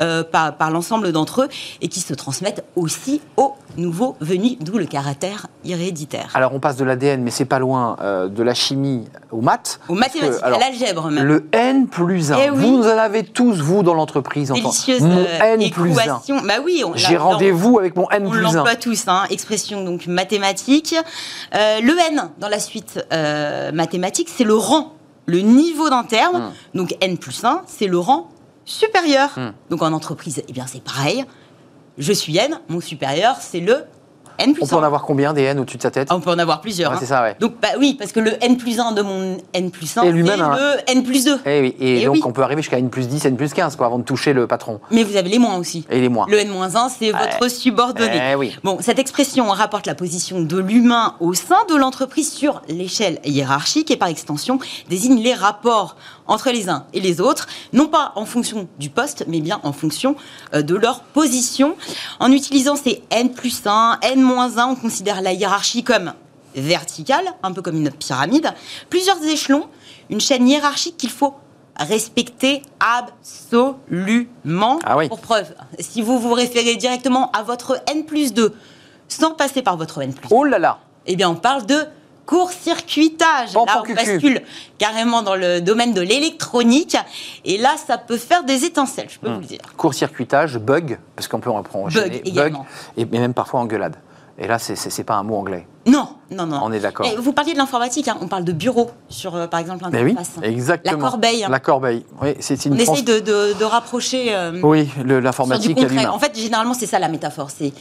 Speaker 4: euh, par, l'ensemble d'entre eux et qui se transmettent aussi aux nouveaux venus, d'où le caractère héréditaire.
Speaker 1: Alors on passe de l'ADN, mais c'est pas loin euh, de la chimie aux maths.
Speaker 4: Aux mathématiques, à l'algèbre même.
Speaker 1: Le N plus 1. Eh vous en avez tous, vous, dans l'entreprise.
Speaker 4: Délicieuse mon euh, N plus 1. Bah oui,
Speaker 1: J'ai rendez-vous avec mon N plus 1.
Speaker 4: On l'emploie tous, hein. expression donc mathématique. le N, N, dans la suite euh, mathématique, c'est le rang, le niveau d'un terme.
Speaker 1: Hmm.
Speaker 4: Donc N plus 1, c'est le rang supérieur.
Speaker 1: Hmm.
Speaker 4: Donc en entreprise, eh bien c'est pareil. Je suis N, mon supérieur, c'est le N plus
Speaker 1: On peut en
Speaker 4: 1.
Speaker 1: avoir combien des N au-dessus de sa tête?
Speaker 4: Ah, on peut en avoir plusieurs.
Speaker 1: Ouais,
Speaker 4: hein.
Speaker 1: C'est ça, ouais.
Speaker 4: Donc bah oui, parce que le N plus 1 de mon N plus 1,
Speaker 1: Et lui-même, hein.
Speaker 4: le N plus 2.
Speaker 1: Eh oui, et,
Speaker 4: Eh
Speaker 1: donc
Speaker 4: oui.
Speaker 1: on peut arriver jusqu'à N plus 10, N plus 15, quoi, avant de toucher le patron.
Speaker 4: Mais vous avez les moins aussi.
Speaker 1: Et les moins.
Speaker 4: Le N-1, c'est votre subordonné.
Speaker 1: Eh oui.
Speaker 4: Bon, cette expression rapporte la position de l'humain au sein de l'entreprise sur l'échelle hiérarchique et par extension désigne les rapports entre les uns et les autres, non pas en fonction du poste, mais bien en fonction euh, de leur position. En utilisant ces N plus 1, N-1, on considère la hiérarchie comme verticale, un peu comme une pyramide, plusieurs échelons, une chaîne hiérarchique qu'il faut respecter absolument.
Speaker 1: Ah oui.
Speaker 4: Pour preuve, si vous vous référez directement à votre N plus 2 sans passer par votre N plus 2,
Speaker 1: Oh là là
Speaker 4: eh bien, on parle de court-circuitage. Là, on bascule carrément dans le domaine de l'électronique. Et là, ça peut faire des étincelles, je peux vous le dire.
Speaker 1: Court-circuitage, bug, parce qu'on peut en prendre enchaîner,
Speaker 4: également.
Speaker 1: et et même parfois engueulade. Et là, c'est- pas un mot anglais.
Speaker 4: Non, non, non.
Speaker 1: On est d'accord.
Speaker 4: Vous parliez de l'informatique, hein, on parle de bureau sur, euh, par exemple,
Speaker 1: Mais oui,
Speaker 4: l'interface.
Speaker 1: exactement.
Speaker 4: La corbeille. hein.
Speaker 1: La corbeille. Oui, c'est c'est
Speaker 4: On
Speaker 1: une trans-
Speaker 4: essaye de, de- de rapprocher. euh,
Speaker 1: Oui, l'informatique à l'humain.
Speaker 4: En fait, généralement, c'est ça la métaphore. C'est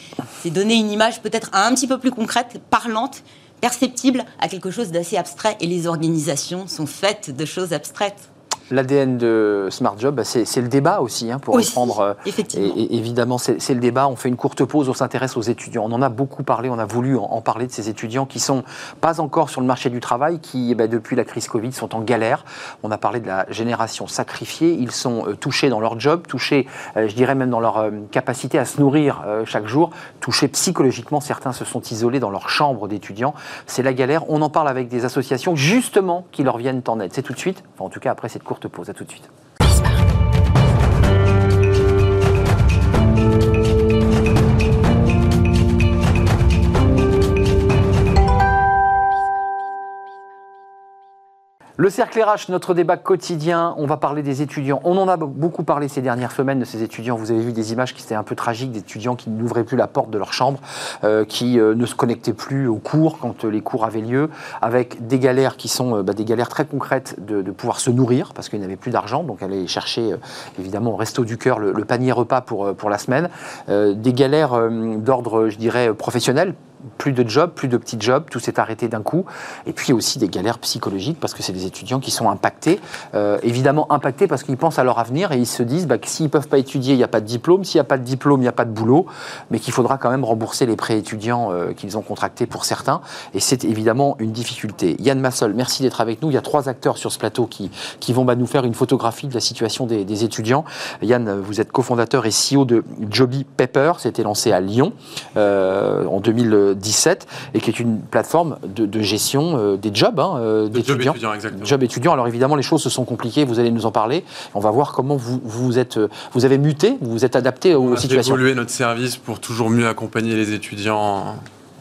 Speaker 4: c'est donner une image peut-être un petit peu plus concrète, parlante, perceptible à quelque chose d'assez abstrait. Et les organisations sont faites de choses abstraites.
Speaker 1: L'ADN de Smart Job, bah, c'est le débat aussi, hein, pour
Speaker 4: Aussi,
Speaker 1: reprendre. euh,
Speaker 4: effectivement.
Speaker 1: Et, et évidemment, c'est le débat. On fait une courte pause, on s'intéresse aux étudiants. On en a beaucoup parlé, on a voulu en, en parler de ces étudiants qui sont pas encore sur le marché du travail, qui, eh ben, depuis la crise Covid, sont en galère. On a parlé de la génération sacrifiée. Ils sont euh, touchés dans leur job, touchés, euh, je dirais même dans leur capacité à se nourrir chaque jour, touchés psychologiquement. Certains se sont isolés dans leur chambre d'étudiants. C'est la galère. On en parle avec des associations, justement, qui leur viennent en aide. C'est tout de suite, enfin, en tout cas après cette courte pause. À tout de suite. Le cercle RH, notre débat quotidien, on va parler des étudiants. On en a beaucoup parlé ces dernières semaines de ces étudiants. Vous avez vu des images qui étaient un peu tragiques, d'étudiants qui n'ouvraient plus la porte de leur chambre, euh, qui euh, ne se connectaient plus aux cours quand euh, les cours avaient lieu, avec des galères qui sont bah, des galères très concrètes de, pouvoir se nourrir, parce qu'ils n'avaient plus d'argent, donc aller chercher évidemment au resto du cœur le, panier repas pour, pour la semaine. Des galères d'ordre, je dirais, professionnel, plus de jobs, plus de petits jobs, tout s'est arrêté d'un coup. Et puis aussi des galères psychologiques parce que c'est des étudiants qui sont impactés, euh, évidemment impactés parce qu'ils pensent à leur avenir et ils se disent bah, que s'ils ne peuvent pas étudier, il n'y a pas de diplôme, s'il n'y a pas de diplôme, il n'y a pas de boulot, mais qu'il faudra quand même rembourser les prêts étudiants euh, qu'ils ont contractés pour certains. Et c'est évidemment une difficulté. Yann Massol, merci d'être avec nous. Il y a trois acteurs sur ce plateau qui, vont bah, nous faire une photographie de la situation des, étudiants. Yann, vous êtes cofondateur et CEO de Joby Paper, c'était lancé à Lyon euh, en 2017 et qui est une plateforme de, de gestion euh, des jobs hein, euh,
Speaker 5: De job
Speaker 1: d'étudiants.
Speaker 5: étudiant.
Speaker 1: Job étudiant. Alors évidemment, les choses se sont compliquées. Vous allez nous en parler. On va voir comment vous vous êtes, euh, vous avez muté, vous vous êtes adapté aux
Speaker 5: On a
Speaker 1: situations.
Speaker 5: évolué notre service pour toujours mieux accompagner les étudiants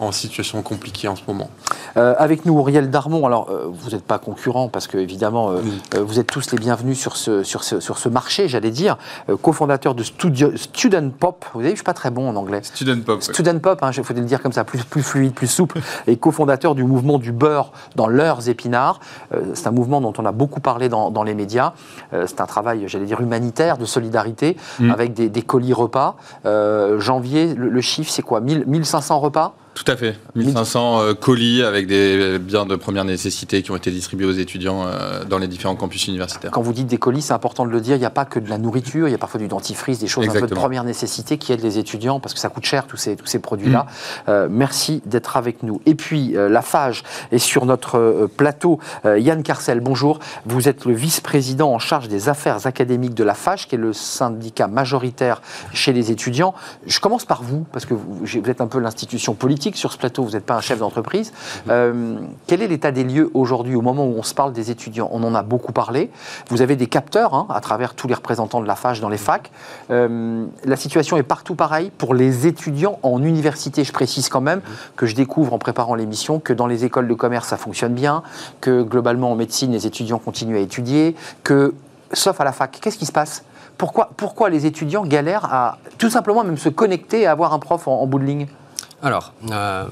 Speaker 5: en, situation compliquée en ce moment.
Speaker 1: Euh, avec nous, Auriel Darmon. Alors, euh, vous n'êtes pas concurrent parce que, évidemment, euh, vous êtes tous les bienvenus sur ce, sur ce, sur ce marché, j'allais dire. Euh, cofondateur de Studio, Student Pop. Vous savez, je suis pas très bon en anglais.
Speaker 6: Student Pop. ouais.
Speaker 1: Student Pop, il faut le dire comme ça, plus, plus fluide, plus souple, et cofondateur du mouvement du beurre dans leurs épinards. Euh, c'est un mouvement dont on a beaucoup parlé dans, dans les médias. Euh, c'est un travail, j'allais dire, humanitaire, de solidarité,
Speaker 6: Mm.
Speaker 1: avec des, des colis repas. Euh, janvier, le, le chiffre, c'est quoi? 1000 1500 repas?
Speaker 6: Tout à fait. 1500 euh, colis avec des biens de première nécessité qui ont été distribués aux étudiants euh, dans les différents campus universitaires.
Speaker 1: Quand vous dites des colis, c'est important de le dire, il n'y a pas que de la nourriture, il y a parfois du dentifrice, des choses un peu de première nécessité qui aident les étudiants parce que ça coûte cher tous ces, tous ces produits-là.
Speaker 6: Mm.
Speaker 1: Euh, merci d'être avec nous. Et puis, euh, la FAGE est sur notre euh, plateau. Euh, Yann Carcel, bonjour. Vous êtes le vice-président en charge des affaires académiques de la FAGE, qui est le syndicat majoritaire chez les étudiants. Je commence par vous, parce que vous, vous êtes un peu l'institution politique sur ce plateau, vous n'êtes pas un chef d'entreprise. Euh, quel est l'état des lieux aujourd'hui, au moment où on se parle des étudiants? On en a beaucoup parlé. Vous avez des capteurs hein, à travers tous les représentants de la FAGE dans les facs. Euh, la situation est partout pareille pour les étudiants en université. Je précise quand même que je découvre en préparant l'émission que dans les écoles de commerce, ça fonctionne bien, que globalement en médecine, les étudiants continuent à étudier, que, sauf à la fac, qu'est-ce qui se passe? Pourquoi, pourquoi les étudiants galèrent à tout simplement même se connecter et avoir un prof en, en bout de ligne?
Speaker 7: Alors, euh,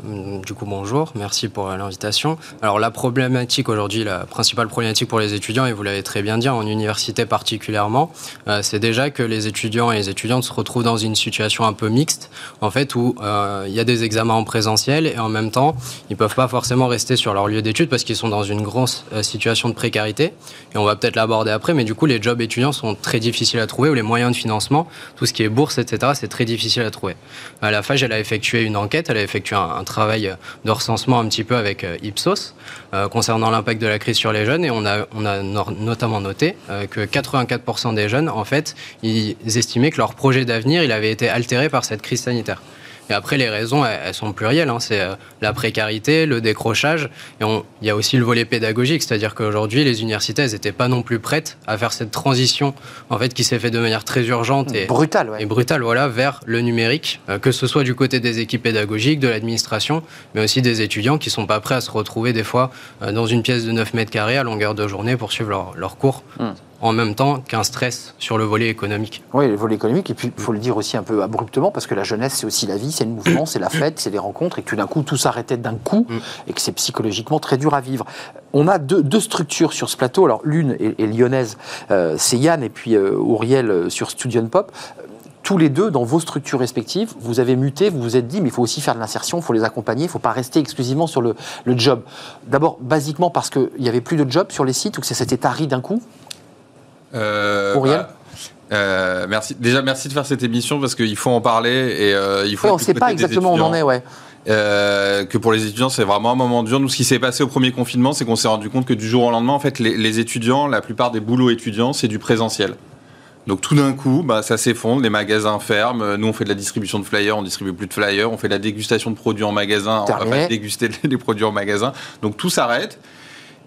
Speaker 7: du coup, bonjour, merci pour l'invitation. Alors, la problématique aujourd'hui, la principale problématique pour les étudiants, et vous l'avez très bien dit, en université particulièrement, euh, c'est déjà que les étudiants et les étudiantes se retrouvent dans une situation un peu mixte, en fait, où euh, il y a des examens en présentiel et en même temps, ils peuvent pas forcément rester sur leur lieu d'études parce qu'ils sont dans une grosse situation de précarité. Et on va peut-être l'aborder après, mais du coup, les jobs étudiants sont très difficiles à trouver, ou les moyens de financement, tout ce qui est bourse, etc., c'est très difficile à trouver. À la FAGE, elle a effectué une enquête elle a effectué un, travail de recensement un petit peu avec euh, Ipsos euh, concernant l'impact de la crise sur les jeunes et on a, notamment noté euh, que 84% des jeunes, en fait, ils estimaient que leur projet d'avenir, avait été altéré par cette crise sanitaire. Et après, les raisons, elles, sont plurielles. Hein. C'est euh, la précarité, le décrochage. Et il y a aussi le volet pédagogique, c'est-à-dire qu'aujourd'hui, les universités, elles n'étaient pas non plus prêtes à faire cette transition, en fait, qui s'est faite de manière très urgente et
Speaker 1: brutale,
Speaker 7: et brutale, voilà, vers le numérique, euh, que ce soit du côté des équipes pédagogiques, de l'administration, mais aussi des étudiants qui sont pas prêts à se retrouver des fois euh, dans une pièce de 9 mètres carrés à longueur de journée pour suivre leur, cours. Hum en même temps qu'un stress sur le volet économique.
Speaker 1: Oui, le volet économique, et puis il faut le dire aussi un peu abruptement, parce que la jeunesse, c'est aussi la vie, c'est le mouvement, c'est la fête, c'est les rencontres, et que tout d'un coup, tout s'arrêtait d'un coup, mm. et que c'est psychologiquement très dur à vivre. On a deux, structures sur ce plateau, alors l'une est, lyonnaise, euh, c'est Yann, et puis euh, Auriel euh, sur Studion Pop tous les deux, dans vos structures respectives, vous avez muté, vous vous êtes dit, mais il faut aussi faire de l'insertion, il faut les accompagner, il ne faut pas rester exclusivement sur le, le job. D'abord, basiquement parce qu'il n'y avait plus de job sur les sites ou que ça s'était tari d'un coup?
Speaker 6: Euh, bah, euh, merci. Déjà, merci de faire cette émission parce qu'il faut en parler et euh, il faut.
Speaker 1: on ne sait pas exactement où on en est, ouais.
Speaker 6: Euh, que pour les étudiants, c'est vraiment un moment dur. Nous, ce qui s'est passé au premier confinement, c'est qu'on s'est rendu compte que du jour au lendemain, en fait, les, les étudiants, la plupart des boulots étudiants, c'est du présentiel. Donc tout d'un coup, bah, ça s'effondre, les magasins ferment. Nous, on fait de la distribution de flyers, on distribue plus de flyers. On fait de la dégustation de produits en magasin, on va pas déguster [laughs] les produits en magasin. Donc tout s'arrête.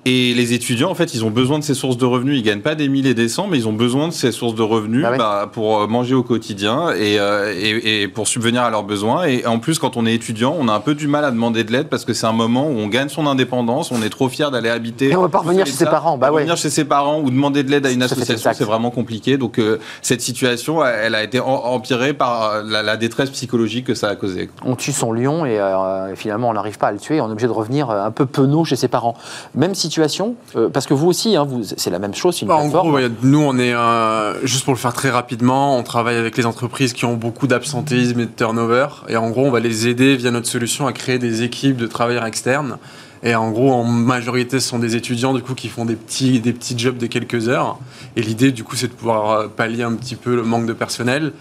Speaker 6: Et les étudiants, en fait, ils ont besoin de ces sources de revenus. Ils gagnent pas des milliers et des cents, mais ils ont besoin de ces sources de revenus bah bah, pour euh, manger au quotidien euh, et, et, pour subvenir à leurs besoins. Et en plus, quand on est étudiant, on a un peu du mal à demander de l'aide parce que c'est un moment où on gagne son indépendance, on est trop fier d'aller habiter.
Speaker 1: Et on va pas revenir chez ses parents. Bah
Speaker 6: Revenir chez ses parents ou demander de l'aide à une association, c'est vraiment compliqué. Donc euh, cette situation, elle a été empirée par la, détresse psychologique que ça a causé.
Speaker 1: On tue son lion et finalement on n'arrive pas à le tuer. On est obligé de revenir un peu penaud chez ses parents. Même situation euh, Parce que vous aussi, hein, c'est la même chose, une
Speaker 5: bah, En gros, nous, on est, juste pour le faire très rapidement, on travaille avec les entreprises qui ont beaucoup d'absentéisme et de turnover. Et en gros, on va les aider via notre solution à créer des équipes de travailleurs externes. Et en gros, en majorité, ce sont des étudiants du coup qui font des petits, des petits jobs de quelques heures. Et l'idée, du coup, c'est de pouvoir euh, pallier un petit peu le manque de personnel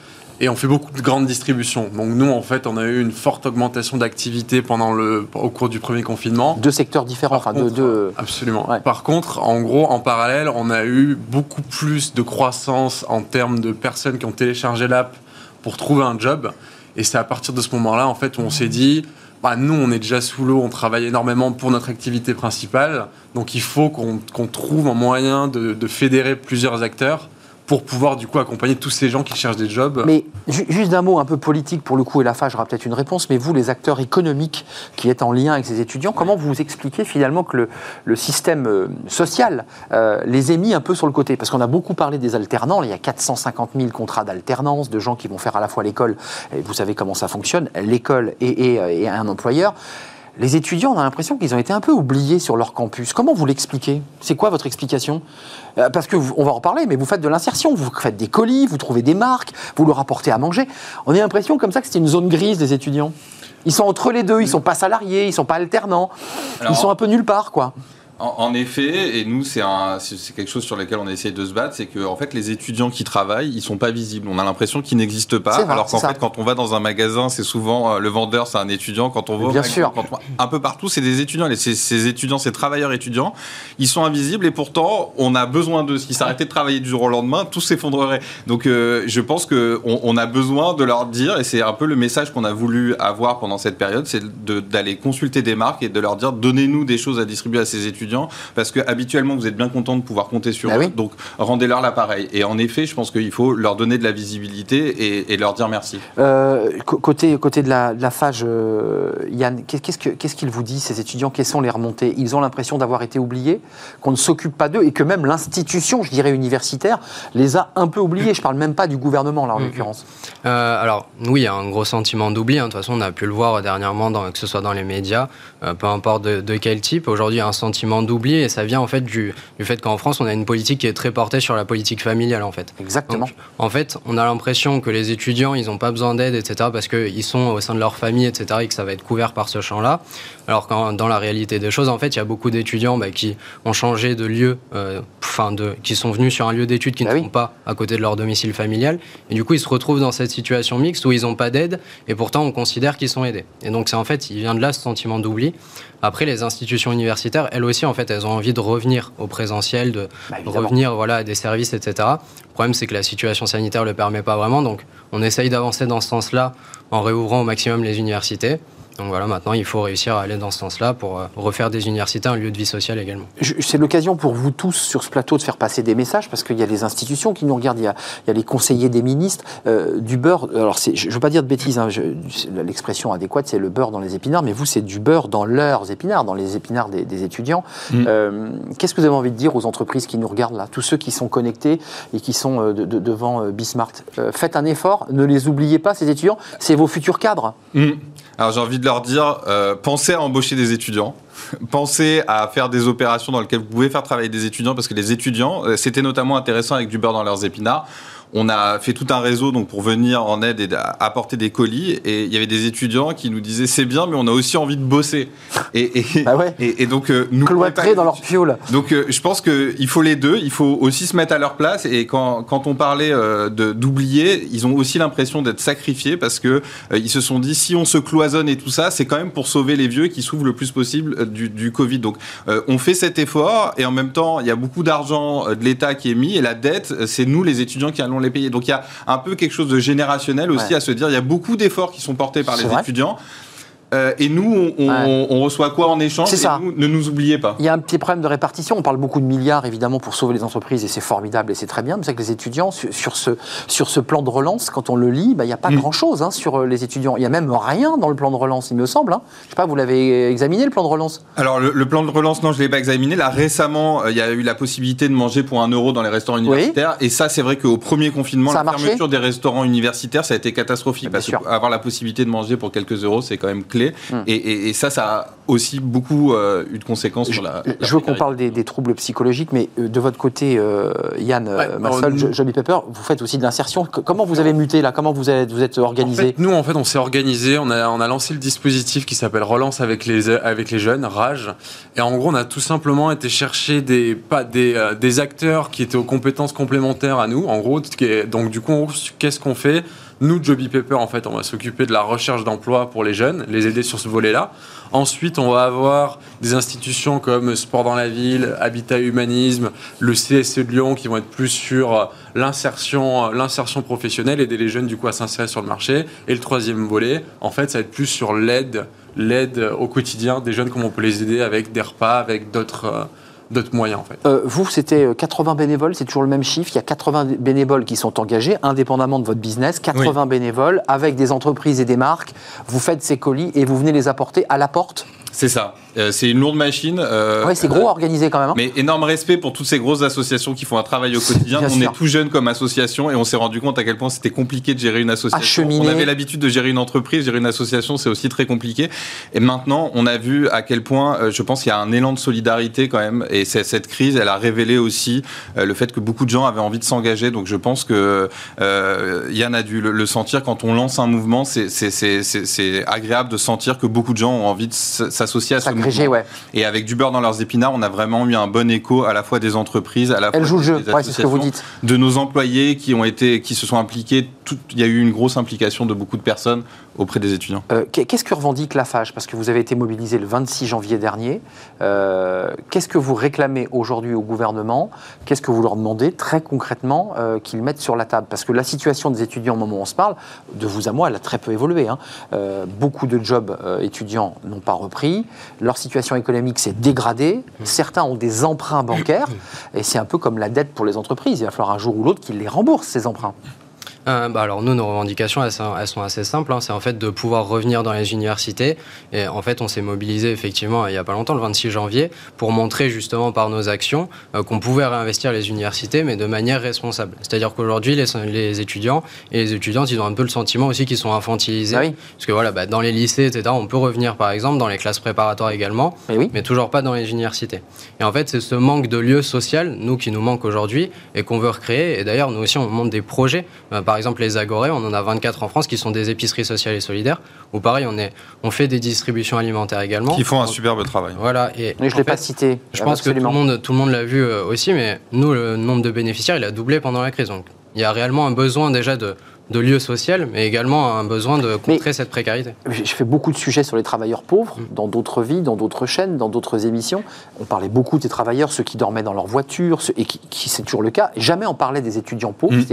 Speaker 5: et on fait beaucoup de grandes distributions. Donc nous, en fait, on a eu une forte augmentation d'activité pendant le, au cours du premier confinement.
Speaker 1: Deux secteurs différents, enfin deux,
Speaker 5: Absolument. Par contre, en gros, en parallèle, on a eu beaucoup plus de croissance en termes de personnes qui ont téléchargé l'app pour trouver un job. Et c'est à partir de ce moment-là, en fait, où on s'est dit, bah, nous, on est déjà sous l'eau, on travaille énormément pour notre activité principale. Donc il faut qu'on trouve un moyen de, de fédérer plusieurs acteurs pour pouvoir du coup accompagner tous ces gens qui cherchent des jobs.
Speaker 1: Mais juste d'un mot un peu politique pour le coup, et la FAGE aura peut-être une réponse, mais vous, les acteurs économiques qui êtes en lien avec ces étudiants, comment vous expliquez finalement que le, le système euh, social euh, les ait mis un peu sur le côté? Parce qu'on a beaucoup parlé des alternants, il y a 450 000 contrats d'alternance, de gens qui vont faire à la fois l'école, et vous savez comment ça fonctionne, l'école et, et, et un employeur les étudiants, on a l'impression qu'ils ont été un peu oubliés sur leur campus. Comment vous l'expliquez? C'est quoi votre explication? Euh, Parce que on va en reparler, mais vous faites de l'insertion, vous faites des colis, vous trouvez des marques, vous leur apportez à manger. On a l'impression comme ça que c'était une zone grise des étudiants. Ils sont entre les deux, ils sont pas salariés, ils sont pas alternants, ils sont un peu nulle part, quoi.
Speaker 6: En, effet, et nous, c'est quelque chose sur lequel on essaie de se battre, c'est que en fait, les étudiants qui travaillent, ils sont pas visibles. On a l'impression qu'ils n'existent pas, alors qu'en fait, quand on va dans un magasin, c'est souvent euh, le vendeur, c'est un étudiant. Quand on va
Speaker 1: Bien sûr.
Speaker 6: un peu partout, c'est des étudiants. ces, ces, étudiants, ces travailleurs étudiants, ils sont invisibles et pourtant, on a besoin d'eux. S'ils s'arrêtaient de travailler du jour au lendemain, tout s'effondrerait. Donc, euh, je pense que on, a besoin de leur dire, et c'est un peu le message qu'on a voulu avoir pendant cette période, c'est d'aller consulter des marques et de leur dire, donnez-nous des choses à distribuer à ces étudiants étudiants parce que habituellement vous êtes bien content de pouvoir compter sur
Speaker 1: Bah
Speaker 6: eux.
Speaker 1: oui.
Speaker 6: Donc rendez-leur l'appareil. Et en effet, je pense qu'il faut leur donner de la visibilité et, et leur dire merci.
Speaker 1: Euh, côté, côté de la, de la FAGE, euh, Yann, qu'est- qu'est-ce que- qu'est-ce qu'ils vous disent, ces étudiants? Quelles sont les remontées? Ils ont l'impression d'avoir été oubliés, qu'on ne s'occupe pas d'eux et que même l'institution, je dirais universitaire, les a un peu oubliés. Je parle même pas du gouvernement, là, en
Speaker 7: Mhm.
Speaker 1: l'occurrence.
Speaker 7: Euh, alors, oui, il y a un gros sentiment d'oubli. hein. De toute façon, on a pu le voir dernièrement, dans, que ce soit dans les médias, euh, peu importe de, de quel type. Aujourd'hui, il y a un sentiment d'oubli et ça vient en fait du, du fait qu'en France, on a une politique qui est très portée sur la politique familiale, en fait.
Speaker 1: Exactement.
Speaker 7: Donc, en fait, on a l'impression que les étudiants, ils n'ont pas besoin d'aide, etc., parce qu'ils sont au sein de leur famille, etc., et que ça va être couvert par ce champ-là. Alors qu'en dans la réalité des choses, en fait, il y a beaucoup d'étudiants bah, qui ont changé de lieu, euh, enfin, de, qui sont venus sur un lieu d'études qui
Speaker 1: Bah
Speaker 7: ne
Speaker 1: oui.
Speaker 7: sont pas à côté de leur domicile familial, et du coup, ils se retrouvent dans cette situation mixte où ils n'ont pas d'aide, et pourtant, on considère qu'ils sont aidés. Et donc, c'est en fait, il vient de là ce sentiment d'oubli. Après, les institutions universitaires, elles aussi, en fait, elles ont envie de revenir au présentiel, de
Speaker 1: Bah,
Speaker 7: revenir voilà, à des services, etc. Le problème, c'est que la situation sanitaire ne le permet pas vraiment. Donc, on essaye d'avancer dans ce sens-là en réouvrant au maximum les universités. Donc voilà, maintenant, il faut réussir à aller dans ce sens-là pour euh, refaire des universités un lieu de vie sociale également.
Speaker 1: C'est l'occasion pour vous tous sur ce plateau de faire passer des messages parce qu'il y a les institutions qui nous regardent, il y a, il y a les conseillers des ministres, euh, du beurre. Alors, je ne veux pas dire de bêtises, hein, l'expression adéquate, c'est le beurre dans les épinards, mais vous, c'est du beurre dans leurs épinards, dans les épinards des, des étudiants.
Speaker 6: Mm.
Speaker 1: Euh, Qu'est-ce que vous avez envie de dire aux entreprises qui nous regardent là, tous ceux qui sont connectés et qui sont euh, de- de- devant euh, Bismart Euh, Faites un effort, ne les oubliez pas, ces étudiants, c'est vos futurs cadres.
Speaker 6: Mm. Alors j'ai envie de leur dire, euh, pensez à embaucher des étudiants, [laughs] pensez à faire des opérations dans lesquelles vous pouvez faire travailler des étudiants, parce que les étudiants, euh, c'était notamment intéressant avec du beurre dans leurs épinards. On a fait tout un réseau donc pour venir en aide et apporter des colis. Et il y avait des étudiants qui nous disaient c'est bien, mais on a aussi envie de bosser. Et, et,
Speaker 1: Bah ouais.
Speaker 6: et, et donc euh, nous
Speaker 1: Cloîtrés dans leur piole.
Speaker 6: donc euh, je pense qu'il faut les deux, il faut aussi se mettre à leur place et quand, quand on parlait euh, d'oublier, ils ont aussi l'impression d'être sacrifiés parce que euh, ils se sont dit si on se cloisonne et tout ça, c'est quand même pour sauver les vieux qui souffrent le plus possible du, du Covid. Donc on fait cet effort et en même temps il y a beaucoup d'argent de l'État qui est mis et la dette c'est nous les étudiants qui allons les payer. Donc il y a un peu quelque chose de générationnel aussi
Speaker 1: Ouais.
Speaker 6: à se dire il y a beaucoup d'efforts qui sont portés par les
Speaker 1: vrai.
Speaker 6: étudiants. Euh, et nous, on, on-
Speaker 1: Ouais.
Speaker 6: on reçoit quoi en échange
Speaker 1: C'est ça.
Speaker 6: nous, ne nous oubliez pas.
Speaker 1: Il y a un petit problème de répartition. On parle beaucoup de milliards, évidemment, pour sauver les entreprises, et c'est formidable et c'est très bien. Mais c'est que les étudiants, sur, ce, sur ce plan de relance, quand on le lit, bah, il n'y a pas
Speaker 6: Mm.
Speaker 1: grand-chose hein, sur euh, les étudiants. Il n'y a même rien dans le plan de relance, il me semble. hein. Je sais pas, vous l'avez examiné, le plan de relance?
Speaker 6: Alors le, le plan de relance, non, je l'ai pas examiné. Là récemment, euh, il y a eu la possibilité de manger pour un euro dans les restaurants universitaires. Et ça, c'est vrai qu'au premier confinement,
Speaker 1: Ça
Speaker 6: la fermeture des restaurants universitaires, ça a été catastrophique.
Speaker 1: Bien
Speaker 6: parce
Speaker 1: sûr.
Speaker 6: que avoir la possibilité de manger pour quelques euros, c'est quand même clé.
Speaker 1: Hmm.
Speaker 6: Et, et- et ça, ça a aussi beaucoup euh, eu de conséquences
Speaker 1: Je,
Speaker 6: sur la.
Speaker 1: je veux qu'on parle des, des troubles psychologiques, mais euh, de votre côté, euh, Yann,
Speaker 5: Ouais,
Speaker 1: Massol,
Speaker 5: nous-
Speaker 1: Jo- Johnny Pepper, vous faites aussi de l'insertion. Comment vous avez muté là? Comment vous êtes, vous êtes
Speaker 5: En
Speaker 1: organisé
Speaker 5: fait, nous, en fait, on s'est organisé, on a, on a lancé le dispositif qui s'appelle Relance avec les, avec les jeunes, Rage. Et en gros, on a tout simplement été chercher des, pas, des, euh, des acteurs qui étaient aux compétences complémentaires à nous. En gros, donc du coup, qu'est-ce qu'on fait? Nous, Joby Pepper, en fait, on va s'occuper de la recherche d'emploi pour les jeunes, les aider sur ce volet-là. Ensuite, on va avoir des institutions comme Sport dans la ville, Habitat Humanisme, le CSE de Lyon qui vont être plus sur euh, l'insertion, euh, l'insertion professionnelle, aider les jeunes du coup à s'insérer sur le marché. Et le troisième volet, en fait, ça va être plus sur l'aide, l'aide au quotidien des jeunes, comment on peut les aider avec des repas, avec d'autres, euh, d'autres moyens en fait.
Speaker 1: Euh, vous, c'était euh, 80 bénévoles, c'est toujours le même chiffre. Il y a 80 bénévoles qui sont engagés, indépendamment de votre business. 80 bénévoles avec des entreprises et des marques. Vous faites ces colis et vous venez les apporter à la porte?
Speaker 6: C'est ça. Euh, c'est une lourde machine. euh,
Speaker 1: Ouais, c'est gros organisé quand même. hein.
Speaker 6: Mais énorme respect pour toutes ces grosses associations qui font un travail au quotidien. On
Speaker 1: sûr.
Speaker 6: est tout jeune comme association et on s'est rendu compte à quel point c'était compliqué de gérer une association.
Speaker 1: Acheminer.
Speaker 6: On avait l'habitude de gérer une entreprise, gérer une association, c'est aussi très compliqué. Et maintenant, on a vu à quel point, euh, je pense qu'il y a un élan de solidarité quand même. Et cette crise, elle a révélé aussi euh, le fait que beaucoup de gens avaient envie de s'engager. Donc je pense que euh, Yann a dû le, le sentir quand on lance un mouvement. C'est- agréable de sentir que beaucoup de gens ont envie de s'associer à ce mouvement.
Speaker 1: Ouais.
Speaker 6: Et avec du beurre dans leurs épinards, on a vraiment eu un bon écho à la fois des entreprises, à la
Speaker 1: Elle
Speaker 6: fois
Speaker 1: joue le jeu,
Speaker 6: des
Speaker 1: ouais, c'est ce que vous
Speaker 6: associations,
Speaker 1: dites.
Speaker 6: de nos employés qui ont été, qui se sont impliqués. Tout- il y a eu une grosse implication de beaucoup de personnes auprès des étudiants?
Speaker 1: Euh, qu'est- Qu'est-ce que revendique la FAGE Parce que vous avez été mobilisé le 26 janvier dernier. Euh, Qu'est-ce que vous réclamez aujourd'hui au gouvernement? Qu'est-ce que vous leur demandez très concrètement euh, qu'ils mettent sur la table? Parce que la situation des étudiants au moment où on se parle, de vous à moi, elle a très peu évolué. hein. Beaucoup de jobs étudiants n'ont pas repris. leur situation économique s'est dégradée, certains ont des emprunts bancaires, et c'est un peu comme la dette pour les entreprises. Il va falloir un jour ou l'autre qu'ils les remboursent, ces emprunts.
Speaker 7: Euh, bah alors nous, nos revendications, elles, sont, elles sont assez simples. hein. C'est en fait de pouvoir revenir dans les universités. Et en fait, on s'est mobilisé effectivement il n'y a pas longtemps, le 26 janvier, pour montrer justement par nos actions euh, qu'on pouvait réinvestir les universités, mais de manière responsable. C'est-à-dire qu'aujourd'hui, les, les étudiants et les étudiantes, ils ont un peu le sentiment aussi qu'ils sont infantilisés.
Speaker 1: Ah oui.
Speaker 7: Parce que voilà, bah, dans les lycées, etc., on peut revenir par exemple, dans les classes préparatoires également,
Speaker 1: Mais oui.
Speaker 7: mais toujours pas dans les universités. Et en fait, c'est ce manque de lieu social, nous, qui nous manque aujourd'hui et qu'on veut recréer. Et d'ailleurs, nous aussi, on monte des projets. Euh, par exemple, les Agorés, on en a 24 en France qui sont des épiceries sociales et solidaires, où pareil, on, est, on fait des distributions alimentaires également.
Speaker 6: Qui font un
Speaker 7: Donc,
Speaker 6: superbe travail.
Speaker 7: Voilà. Et
Speaker 1: Mais je ne l'ai pas cité.
Speaker 7: Je pense que tout le, monde, tout le monde l'a vu euh, aussi, mais nous, le nombre de bénéficiaires, il a doublé pendant la crise. Donc, il y a réellement un besoin déjà de, de lieux social, mais également un besoin de contrer cette précarité.
Speaker 1: Je fais beaucoup de sujets sur les travailleurs pauvres, dans d'autres vies, dans d'autres chaînes, dans d'autres émissions. On parlait beaucoup des travailleurs, ceux qui dormaient dans leur voiture, ceux- et qui, qui- c'est toujours le cas. Jamais on parlait des étudiants pauvres.
Speaker 6: Mm.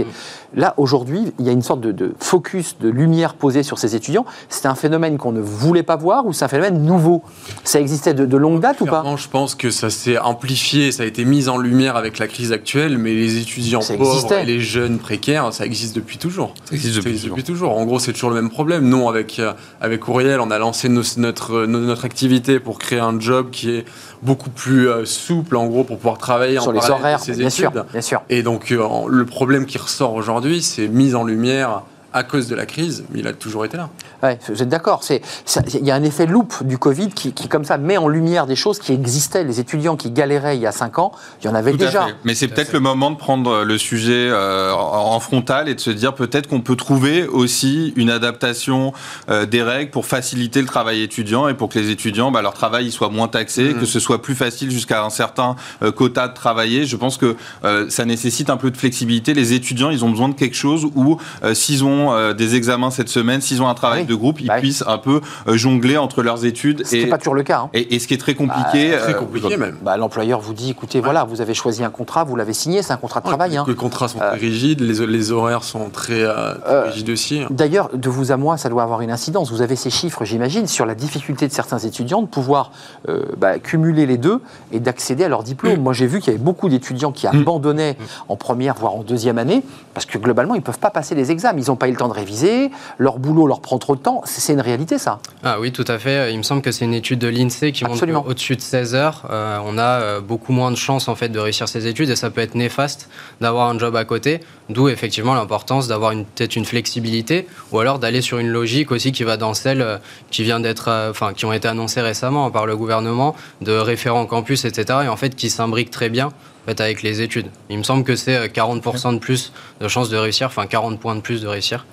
Speaker 1: Là, aujourd'hui, il y a une sorte de, de focus, de lumière posée sur ces étudiants. C'était un phénomène qu'on ne voulait pas voir ou c'est un phénomène nouveau? Ça existait de, de longue date ou pas?
Speaker 5: Clairement, je pense que ça s'est amplifié, ça a été mis en lumière avec la crise actuelle, mais les étudiants
Speaker 1: Ça
Speaker 5: pauvres
Speaker 1: existait.
Speaker 5: et les jeunes précaires, ça existe depuis toujours.
Speaker 6: Ça existe depuis toujours.
Speaker 5: toujours. En gros, c'est toujours le même problème. Nous, avec, euh, avec Auriel, on a lancé nos- notre, no- notre activité pour créer un job qui est beaucoup plus euh, souple, en gros, pour pouvoir travailler
Speaker 1: Sur
Speaker 5: en
Speaker 1: les
Speaker 5: de
Speaker 1: horaires,
Speaker 5: ses
Speaker 1: bien sûr, bien sûr.
Speaker 5: Et donc, euh, le problème qui ressort aujourd'hui, c'est mis en lumière à cause de la crise, mais il a toujours été là.
Speaker 1: Ouais, vous êtes d'accord. Il y a un effet loupe du Covid qui, qui, comme ça, met en lumière des choses qui existaient. Les étudiants qui galéraient il y a 5 ans, il y en avait
Speaker 6: Tout
Speaker 1: déjà.
Speaker 6: Mais c'est peut-être le moment de prendre le sujet euh, en en frontal et de se dire peut-être qu'on peut trouver aussi une adaptation euh, des règles pour faciliter le travail étudiant et pour que les étudiants, bah, leur travail il soit moins taxé,
Speaker 5: Mhm.
Speaker 6: que ce soit plus facile jusqu'à un certain euh, quota de travailler. Je pense que euh, ça nécessite un peu de flexibilité. Les étudiants, ils ont besoin de quelque chose où euh, s'ils ont euh, des examens cette semaine, s'ils ont un travail
Speaker 1: Oui.
Speaker 6: de groupe, ils
Speaker 1: Bah oui.
Speaker 6: puissent un peu euh, jongler entre leurs études
Speaker 1: Ce qui
Speaker 6: et,
Speaker 1: n'est pas toujours le cas. hein.
Speaker 6: et, et ce qui est très compliqué.
Speaker 5: Très
Speaker 6: euh,
Speaker 5: compliqué même.
Speaker 1: Bah, L'employeur vous dit, écoutez, voilà, vous avez choisi un contrat, vous l'avez signé, c'est un contrat de travail. hein.
Speaker 5: Les contrats sont
Speaker 1: Euh,
Speaker 5: très rigides, les, les horaires sont très, euh, très
Speaker 1: Euh,
Speaker 5: rigides aussi.
Speaker 1: D'ailleurs, de vous à moi, ça doit avoir une incidence. Vous avez ces chiffres, j'imagine, sur la difficulté de certains étudiants de pouvoir euh, bah, cumuler les deux et d'accéder à leur diplôme. Moi, j'ai vu qu'il y avait beaucoup d'étudiants qui abandonnaient en première, voire en deuxième année, parce que globalement, ils ne peuvent pas passer les examens. Ils n'ont pas le temps de réviser, leur boulot leur prend trop de temps. C'est une réalité, ça.
Speaker 7: Ah oui, tout à fait. Il me semble que c'est une étude de l'INSEE qui
Speaker 1: Absolument.
Speaker 7: montre qu'au-dessus de 16 heures, euh, on a euh, beaucoup moins de chances en fait de réussir ses études et ça peut être néfaste d'avoir un job à côté. D'où effectivement l'importance d'avoir peut-être une flexibilité ou alors d'aller sur une logique aussi qui va dans celle euh, qui vient d'être, euh, enfin qui ont été annoncées récemment par le gouvernement de référents campus, etc. Et en fait qui s'imbriquent très bien. En fait, avec les études. Il me semble que c'est euh, 40% de plus de chances de réussir, enfin 40 points de plus de réussir.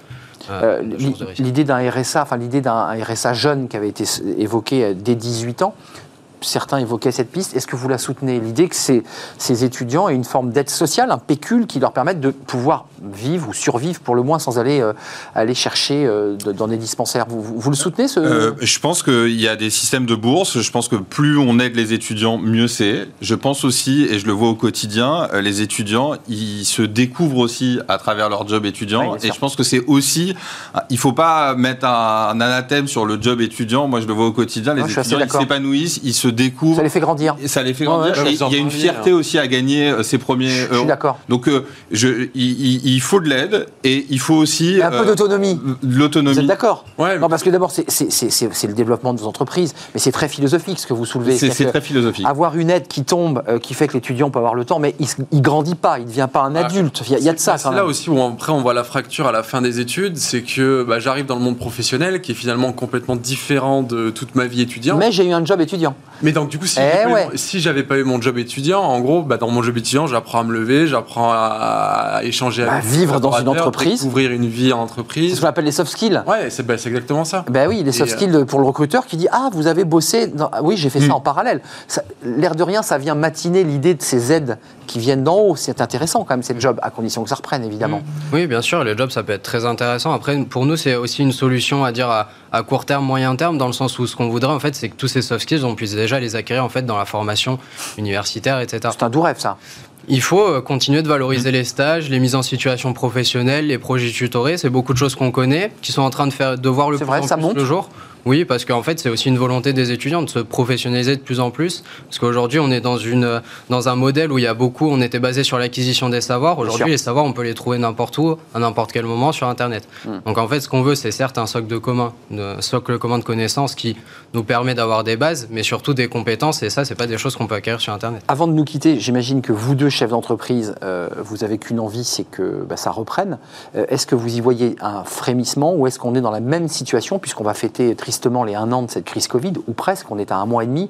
Speaker 7: euh,
Speaker 1: Euh. L'idée d'un RSA, enfin l'idée d'un RSA jeune qui avait été s- évoqué euh, dès 18 ans, certains évoquaient cette piste. Est-ce que vous la soutenez? L'idée que ces, ces étudiants aient une forme d'aide sociale, un pécule qui leur permette de pouvoir vivre ou survivre pour le moins sans aller, euh, aller chercher euh, dans des dispensaires. Vous, vous- vous le soutenez ce...
Speaker 6: Euh, je pense qu'il y a des systèmes de bourse. Je pense que plus on aide les étudiants, mieux c'est. Je pense aussi, et je le vois au quotidien, les étudiants, ils se découvrent aussi à travers leur job étudiant. et je pense que c'est aussi, il faut pas mettre un, un anathème sur le job étudiant. Moi, je le vois au quotidien. Les étudiants, ils s'épanouissent, ils se découvrent.
Speaker 1: Ça les fait grandir.
Speaker 6: Ça les fait grandir.
Speaker 1: ouais,
Speaker 6: il y a une fierté aussi à gagner euh, ses premiers
Speaker 1: Je suis
Speaker 6: euros.
Speaker 1: d'accord.
Speaker 6: Donc, euh, je, il, faut de l'aide et il faut aussi
Speaker 1: Un peu
Speaker 6: euh,
Speaker 1: d'autonomie.
Speaker 6: de
Speaker 1: Vous
Speaker 6: l'autonomie.
Speaker 1: êtes d'accord
Speaker 5: Ouais,
Speaker 1: Non, parce que d'abord, c'est- le développement de vos entreprises, mais c'est très philosophique ce que vous soulevez.
Speaker 6: C'est très philosophique.
Speaker 1: Avoir une aide qui tombe, euh, qui fait que l'étudiant peut avoir le temps, mais il, il grandit pas, il ne devient pas un
Speaker 5: Ah,
Speaker 1: adulte. Il y a, il y a de ça
Speaker 5: C'est là aussi où après on voit la fracture à la fin des études, c'est que bah, j'arrive dans le monde professionnel qui est finalement complètement différent de toute ma vie étudiante.
Speaker 1: Mais j'ai eu un job étudiant.
Speaker 5: Mais donc du coup, si,
Speaker 1: Eh ouais.
Speaker 5: si j'avais pas eu mon job étudiant, en gros, bah, dans mon job étudiant, j'apprends à me lever, j'apprends à, échanger
Speaker 1: Bah,
Speaker 5: avec
Speaker 1: vivre dans une entreprise.
Speaker 5: découvrir une vie en
Speaker 1: C'est
Speaker 5: entreprise.
Speaker 1: ce qu'on appelle les soft skills.
Speaker 5: Ouais, c'est bah, c'est exactement ça.
Speaker 1: Ben oui, les soft
Speaker 5: Et, euh,
Speaker 1: skills pour le recruteur qui dit Ah, vous avez bossé. dans- Oui, j'ai fait ça
Speaker 6: Mm.
Speaker 1: en parallèle. Ça- L'air de rien, ça vient matiner l'idée de ces aides qui viennent d'en haut. C'est intéressant quand même, ces jobs, à condition que ça reprenne, évidemment.
Speaker 7: Oui, bien sûr, les jobs, ça peut être très intéressant. Après, pour nous, c'est aussi une solution à dire à, à court terme, moyen terme, dans le sens où ce qu'on voudrait, en fait, c'est que tous ces soft skills, on puisse déjà les acquérir, en fait, dans la formation universitaire, etc.
Speaker 1: C'est un doux rêve, ça.
Speaker 7: Il faut euh, continuer de valoriser les stages, les mises en situation professionnelle, les projets tutorés. C'est beaucoup de choses qu'on connaît, qui sont en train de faire de voir le plus
Speaker 1: vrai,
Speaker 7: en
Speaker 1: ça
Speaker 7: plus
Speaker 1: monte.
Speaker 7: le jour. Oui, parce qu'en fait, c'est aussi une volonté des étudiants de se professionnaliser de plus en plus. Parce qu'aujourd'hui, on est dans, une, dans un modèle où il y a beaucoup, on était basé sur l'acquisition des savoirs. Aujourd'hui, les savoirs, on peut les trouver n'importe où, à n'importe quel moment sur Internet. Hmm. Donc en fait, ce qu'on veut, c'est certes un socle de commun, un socle commun de connaissances qui nous permet d'avoir des bases, mais surtout des compétences. Et ça, c'est pas des choses qu'on peut acquérir sur Internet.
Speaker 1: Avant de nous quitter, j'imagine que vous deux, chefs d'entreprise, euh, vous avez qu'une envie, c'est que bah, ça reprenne. Euh, est-ce que vous y voyez un frémissement ou est-ce qu'on est dans la même situation, puisqu'on va fêter tristement les un an de cette crise Covid, ou presque, on est à un mois et demi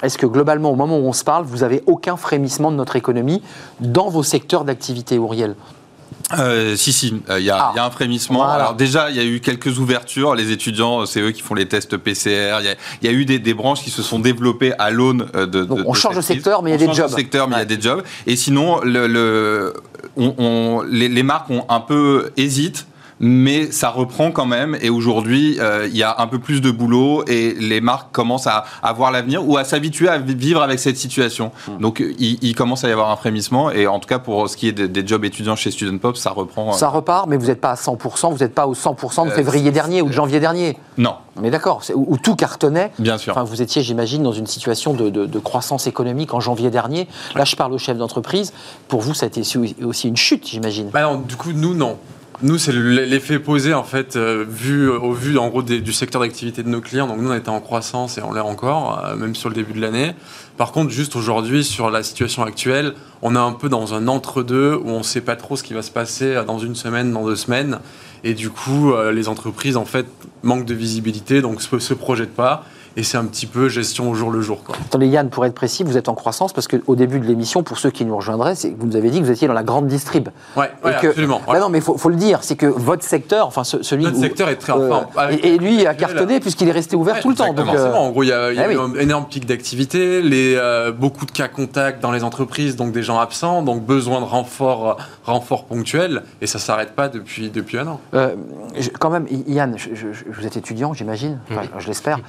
Speaker 1: est-ce que globalement, au moment où on se parle, vous avez aucun frémissement de notre économie dans vos secteurs d'activité, Auriel
Speaker 6: euh, si, si, euh, il y, a un frémissement. Alors déjà, il y a eu quelques ouvertures. Les étudiants, c'est eux qui font les tests PCR. Il y, a eu des, branches qui se sont développées à l'aune euh, de,
Speaker 1: Donc on change de secteur, mais il y a des jobs.
Speaker 6: secteur, mais il y a des jobs. Et sinon, le, on, les, les, marques ont un peu hésitent mais ça reprend quand même. Et aujourd'hui, euh, il y a un peu plus de boulot et les marques commencent à, à voir l'avenir ou à s'habituer à vivre avec cette situation. Hmm. Donc, il, il, commence à y avoir un frémissement. Et en tout cas, pour ce qui est des, jobs étudiants chez Student Pop, ça reprend.
Speaker 1: Ça repart, mais vous n'êtes pas à 100%, vous n'êtes pas au 100% de euh, février dernier ou de janvier dernier.
Speaker 6: Non.
Speaker 1: Mais d'accord, où, tout cartonnait.
Speaker 6: Bien sûr.
Speaker 1: Enfin, vous étiez, j'imagine, dans une situation de, de, croissance économique en janvier dernier. Là, je parle au chef d'entreprise. Pour vous, ça a été aussi une chute, j'imagine.
Speaker 5: Bah du coup, nous, non. Nous, c'est l'effet posé, en fait, euh, vu, au vu, du secteur d'activité de nos clients. Donc, nous, on était en croissance et on l'est encore, euh, même sur le début de l'année. Par contre, juste aujourd'hui, sur la situation actuelle, on est un peu dans un entre-deux où on ne sait pas trop ce qui va se passer euh, dans une semaine, dans deux semaines. Et du coup, les entreprises, en fait, manquent de visibilité, donc ne se projettent pas et c'est un petit peu gestion au jour le jour. Quoi.
Speaker 1: Attendez Yann, pour être précis, vous êtes en croissance parce qu'au début de l'émission, pour ceux qui nous rejoindraient, vous nous avez dit que vous étiez dans la grande distrib.
Speaker 5: Oui, ouais, absolument.
Speaker 1: Bah non, mais il faut, le dire, c'est que votre secteur, enfin celui
Speaker 5: Notre secteur est très euh,
Speaker 1: et, lui a cartonné puisqu'il est resté ouvert tout le temps.
Speaker 5: Donc, euh, En gros, il y a, ah eu un énorme pic d'activité, les, euh, beaucoup de cas contacts dans les entreprises, donc des gens absents, donc besoin de renfort, renfort ponctuel, et ça ne s'arrête pas depuis, depuis un an.
Speaker 1: quand même, Yann, vous êtes étudiant, j'imagine, je l'espère.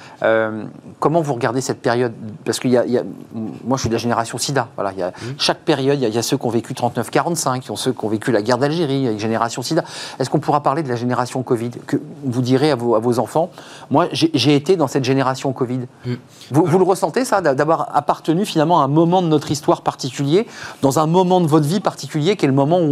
Speaker 1: comment vous regardez cette période? Parce que y a, moi, je suis de la génération SIDA. Voilà, y a, mmh. Chaque période, il y, a ceux qui ont vécu 39-45, il y a ceux qui ont vécu la guerre d'Algérie, il y a une génération SIDA. Est-ce qu'on pourra parler de la génération Covid? Que vous direz à vos, à vos enfants, moi, j'ai été dans cette génération Covid. Mmh. Vous, vous, le ressentez, ça, d'avoir appartenu finalement à un moment de notre histoire particulier, dans un moment de votre vie particulier, qui est le moment où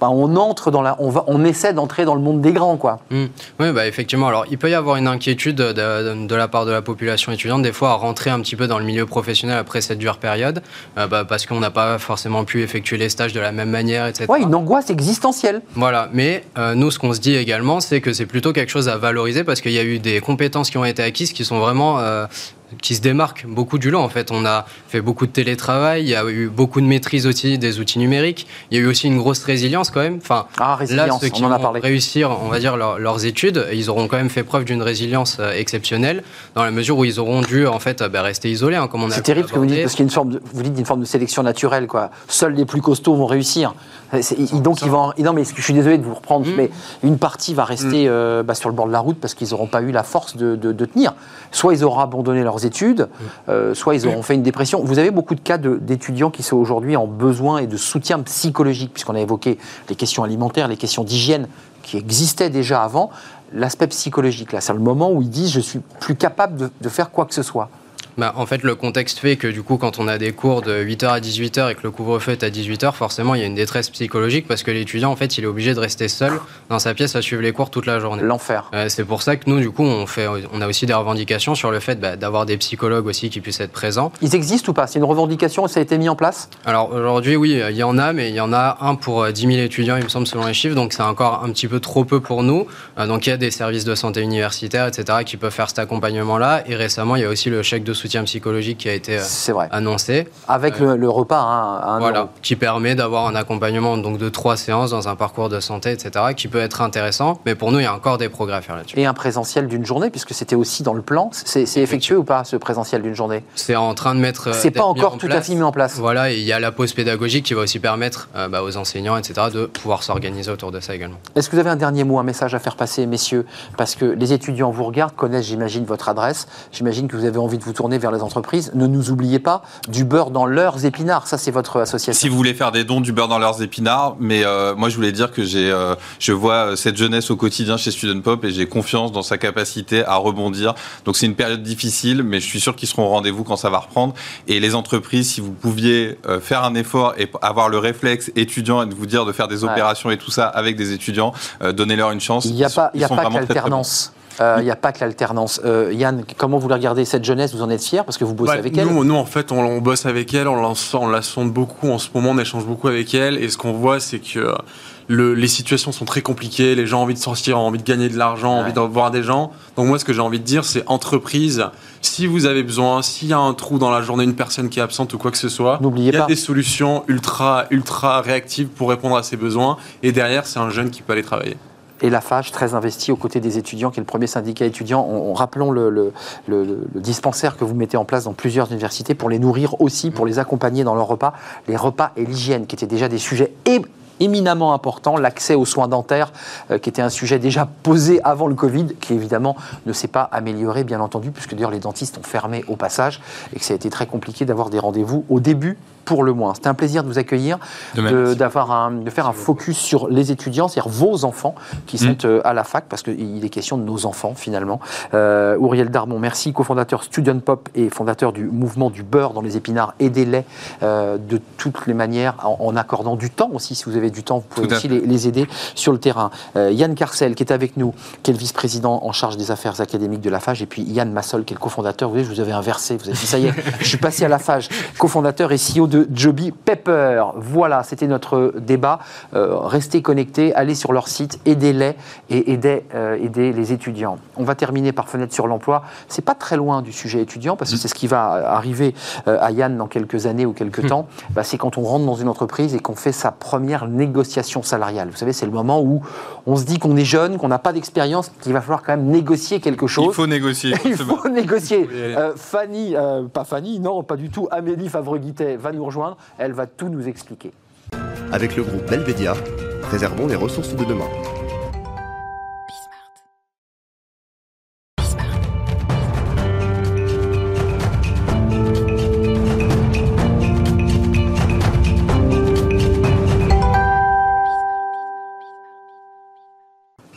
Speaker 1: bah, on entre dans la, on, va, on essaie d'entrer dans le monde des grands, quoi.
Speaker 7: Mmh. Oui, bah, effectivement. Alors, il peut y avoir une inquiétude de, de la part de la population étudiante des fois à rentrer un petit peu dans le milieu professionnel après cette dure période, euh, bah, parce qu'on n'a pas forcément pu effectuer les stages de la même manière, etc.
Speaker 1: Oui, une angoisse existentielle.
Speaker 7: Voilà, mais euh, nous, ce qu'on se dit également, c'est que c'est plutôt quelque chose à valoriser parce qu'il y a eu des compétences qui ont été acquises qui sont vraiment euh, qui se démarque beaucoup du lot. En fait, on a fait beaucoup de télétravail, il y a eu beaucoup de maîtrise aussi des outils numériques. Il y a eu aussi une grosse résilience quand même. Enfin,
Speaker 1: ah, résilience, là, ceux qui on en a parlé.
Speaker 7: réussir, on va dire leurs études, ils auront quand même fait preuve d'une résilience euh, exceptionnelle dans la mesure où ils auront dû en fait bah, rester isolés, hein, comme on a.
Speaker 1: C'est terrible ce que vous dites parce qu'il y a une forme, de, vous dites d'une forme de sélection naturelle, quoi. Seuls les plus costauds vont réussir. donc ils vont. Non, mais je suis désolé de vous reprendre, mmh. mais une partie va rester mmh. euh, bah, sur le bord de la route parce qu'ils n'auront pas eu la force de, de tenir. Soit ils auront abandonné leurs études. Euh, soit ils auront fait une dépression. Vous avez beaucoup de cas d'étudiants qui sont aujourd'hui en besoin et de soutien psychologique, puisqu'on a évoqué les questions alimentaires, les questions d'hygiène qui existaient déjà avant. L'aspect psychologique, là, c'est le moment où ils disent je suis plus capable de faire quoi que ce soit.
Speaker 7: Bah, en fait, le contexte fait que du coup, quand on a des cours de 8h à 18h et que le couvre-feu est à 18h, forcément, il y a une détresse psychologique parce que l'étudiant, en fait, il est obligé de rester seul dans sa pièce à suivre les cours toute la journée.
Speaker 1: L'enfer.
Speaker 7: Euh, c'est pour ça que nous, du coup, on, fait, on a aussi des revendications sur le fait bah, d'avoir des psychologues aussi qui puissent être présents.
Speaker 1: Ils existent ou pas? C'est une revendication Ça a été mis en place?
Speaker 7: Alors aujourd'hui, oui, il y en a, mais il y en a un pour 10 euh, 000 étudiants, il me semble, selon les chiffres. Donc c'est encore un petit peu trop peu pour nous. Euh, donc il y a des services de santé universitaire, etc., qui peuvent faire cet accompagnement-là. Et récemment, il y a aussi le chèque de soutien psychologique a été euh, vrai. annoncé.
Speaker 1: Avec le, repas hein,
Speaker 7: Voilà, qui permet d'avoir un accompagnement donc, de trois séances dans un parcours de santé, etc., qui peut être intéressant. Mais pour nous, il y a encore des progrès à faire là-dessus.
Speaker 1: Et un présentiel d'une journée, puisque c'était aussi dans le plan. C'est effectué ou pas, ce présentiel d'une journée?
Speaker 7: C'est en train de mettre. Euh,
Speaker 1: c'est pas encore tout à fait mis en place.
Speaker 7: Voilà, il y a la pause pédagogique qui va aussi permettre euh, bah, aux enseignants, etc., de pouvoir s'organiser autour de ça également.
Speaker 1: Est-ce que vous avez un dernier mot, un message à faire passer, messieurs? Parce que les étudiants vous regardent, connaissent, j'imagine, votre adresse. J'imagine que vous avez envie de vous tourner tourner vers les entreprises. Ne nous oubliez pas du beurre dans leurs épinards. Ça, c'est votre association.
Speaker 6: Si vous voulez faire des dons du beurre dans leurs épinards, mais euh, moi je voulais dire que j'ai, euh, je vois cette jeunesse au quotidien chez Student Pop et j'ai confiance dans sa capacité à rebondir. Donc c'est une période difficile, mais je suis sûr qu'ils seront au rendez-vous quand ça va reprendre. Et les entreprises, si vous pouviez euh, faire un effort et avoir le réflexe étudiant et de vous dire de faire des
Speaker 1: Ouais.
Speaker 6: opérations et tout ça avec des étudiants, euh, donnez-leur une chance.
Speaker 1: Il n'y a
Speaker 6: Ils
Speaker 1: pas,
Speaker 6: sont-
Speaker 1: y a pas l'alternance. Euh, Il n'y a pas que l'alternance. Euh, Yann, comment vous la regardez cette jeunesse? Vous en êtes fier parce que vous bossez
Speaker 5: Bah,
Speaker 1: avec elle?
Speaker 5: nous, en fait, on, on bosse avec elle, on la, on la sonde beaucoup en ce moment, on échange beaucoup avec elle. Et ce qu'on voit, c'est que le- les situations sont très compliquées. Les gens ont envie de sortir, ont envie de gagner de l'argent, ont
Speaker 1: Ouais.
Speaker 5: envie de voir des gens. Donc, moi, ce que j'ai envie de dire, c'est entreprise, si vous avez besoin, s'il y a un trou dans la journée, une personne qui est absente ou quoi que ce soit, il y a
Speaker 1: pas.
Speaker 5: des solutions ultra, ultra réactives pour répondre à ses besoins. Et derrière, c'est un jeune qui peut aller travailler.
Speaker 1: Et la FAGE, très investie aux côtés des étudiants, qui est le premier syndicat étudiant. On, on- rappelons le, dispensaire que vous mettez en place dans plusieurs universités pour les nourrir aussi, pour les accompagner dans leurs repas. Les repas et l'hygiène, qui étaient déjà des sujets éminemment importants. L'accès aux soins dentaires, euh, qui était un sujet déjà posé avant le Covid, qui évidemment ne s'est pas amélioré, bien entendu, puisque d'ailleurs les dentistes ont fermé au passage et que ça a été très compliqué d'avoir des rendez-vous au début pour le moins. C'était un plaisir de vous accueillir,
Speaker 6: De
Speaker 1: de, faire un focus sur les étudiants, c'est-à-dire vos enfants qui sont
Speaker 6: Mm.
Speaker 1: euh, à la fac, parce qu'il est question de nos enfants finalement. Euh, Auriel Darmon, merci, cofondateur Student Pop et fondateur du mouvement du beurre dans les épinards. Aidez-les euh, de toutes les manières, en, en accordant du temps aussi. Si vous avez du temps, vous pouvez
Speaker 6: Tout
Speaker 1: aussi les, les aider sur le terrain. Euh, Yann Carcel, qui est avec nous, qui est le vice-président en charge des affaires académiques de la FAGE, et puis Yann Massol, qui est le cofondateur. Vous voyez, je vous avais inversé. Vous avez dit, ça y est, je suis passé à la FAGE, cofondateur et CEO de Joby Pepper. Voilà, c'était notre débat. Euh, restez connectés, allez sur leur site, aidez-les et aidez, euh, aidez les étudiants. On va terminer par fenêtre sur l'emploi. C'est pas très loin du sujet étudiant parce que c'est ce qui va arriver euh, à Yann dans quelques années ou quelques temps. Bah, c'est quand on rentre dans une entreprise et qu'on fait sa première négociation salariale. Vous savez, c'est le moment où on se dit qu'on est jeune, qu'on n'a pas d'expérience, qu'il va falloir quand même négocier quelque chose.
Speaker 6: Il faut négocier. [laughs]
Speaker 1: Il faut négocier. Euh, Fanny, euh, pas Fanny, non, pas du tout. Amélie Favre-Guittet va nous rejoindre. Elle va tout nous expliquer.
Speaker 8: Avec le groupe Belvedia, préservons les ressources de demain.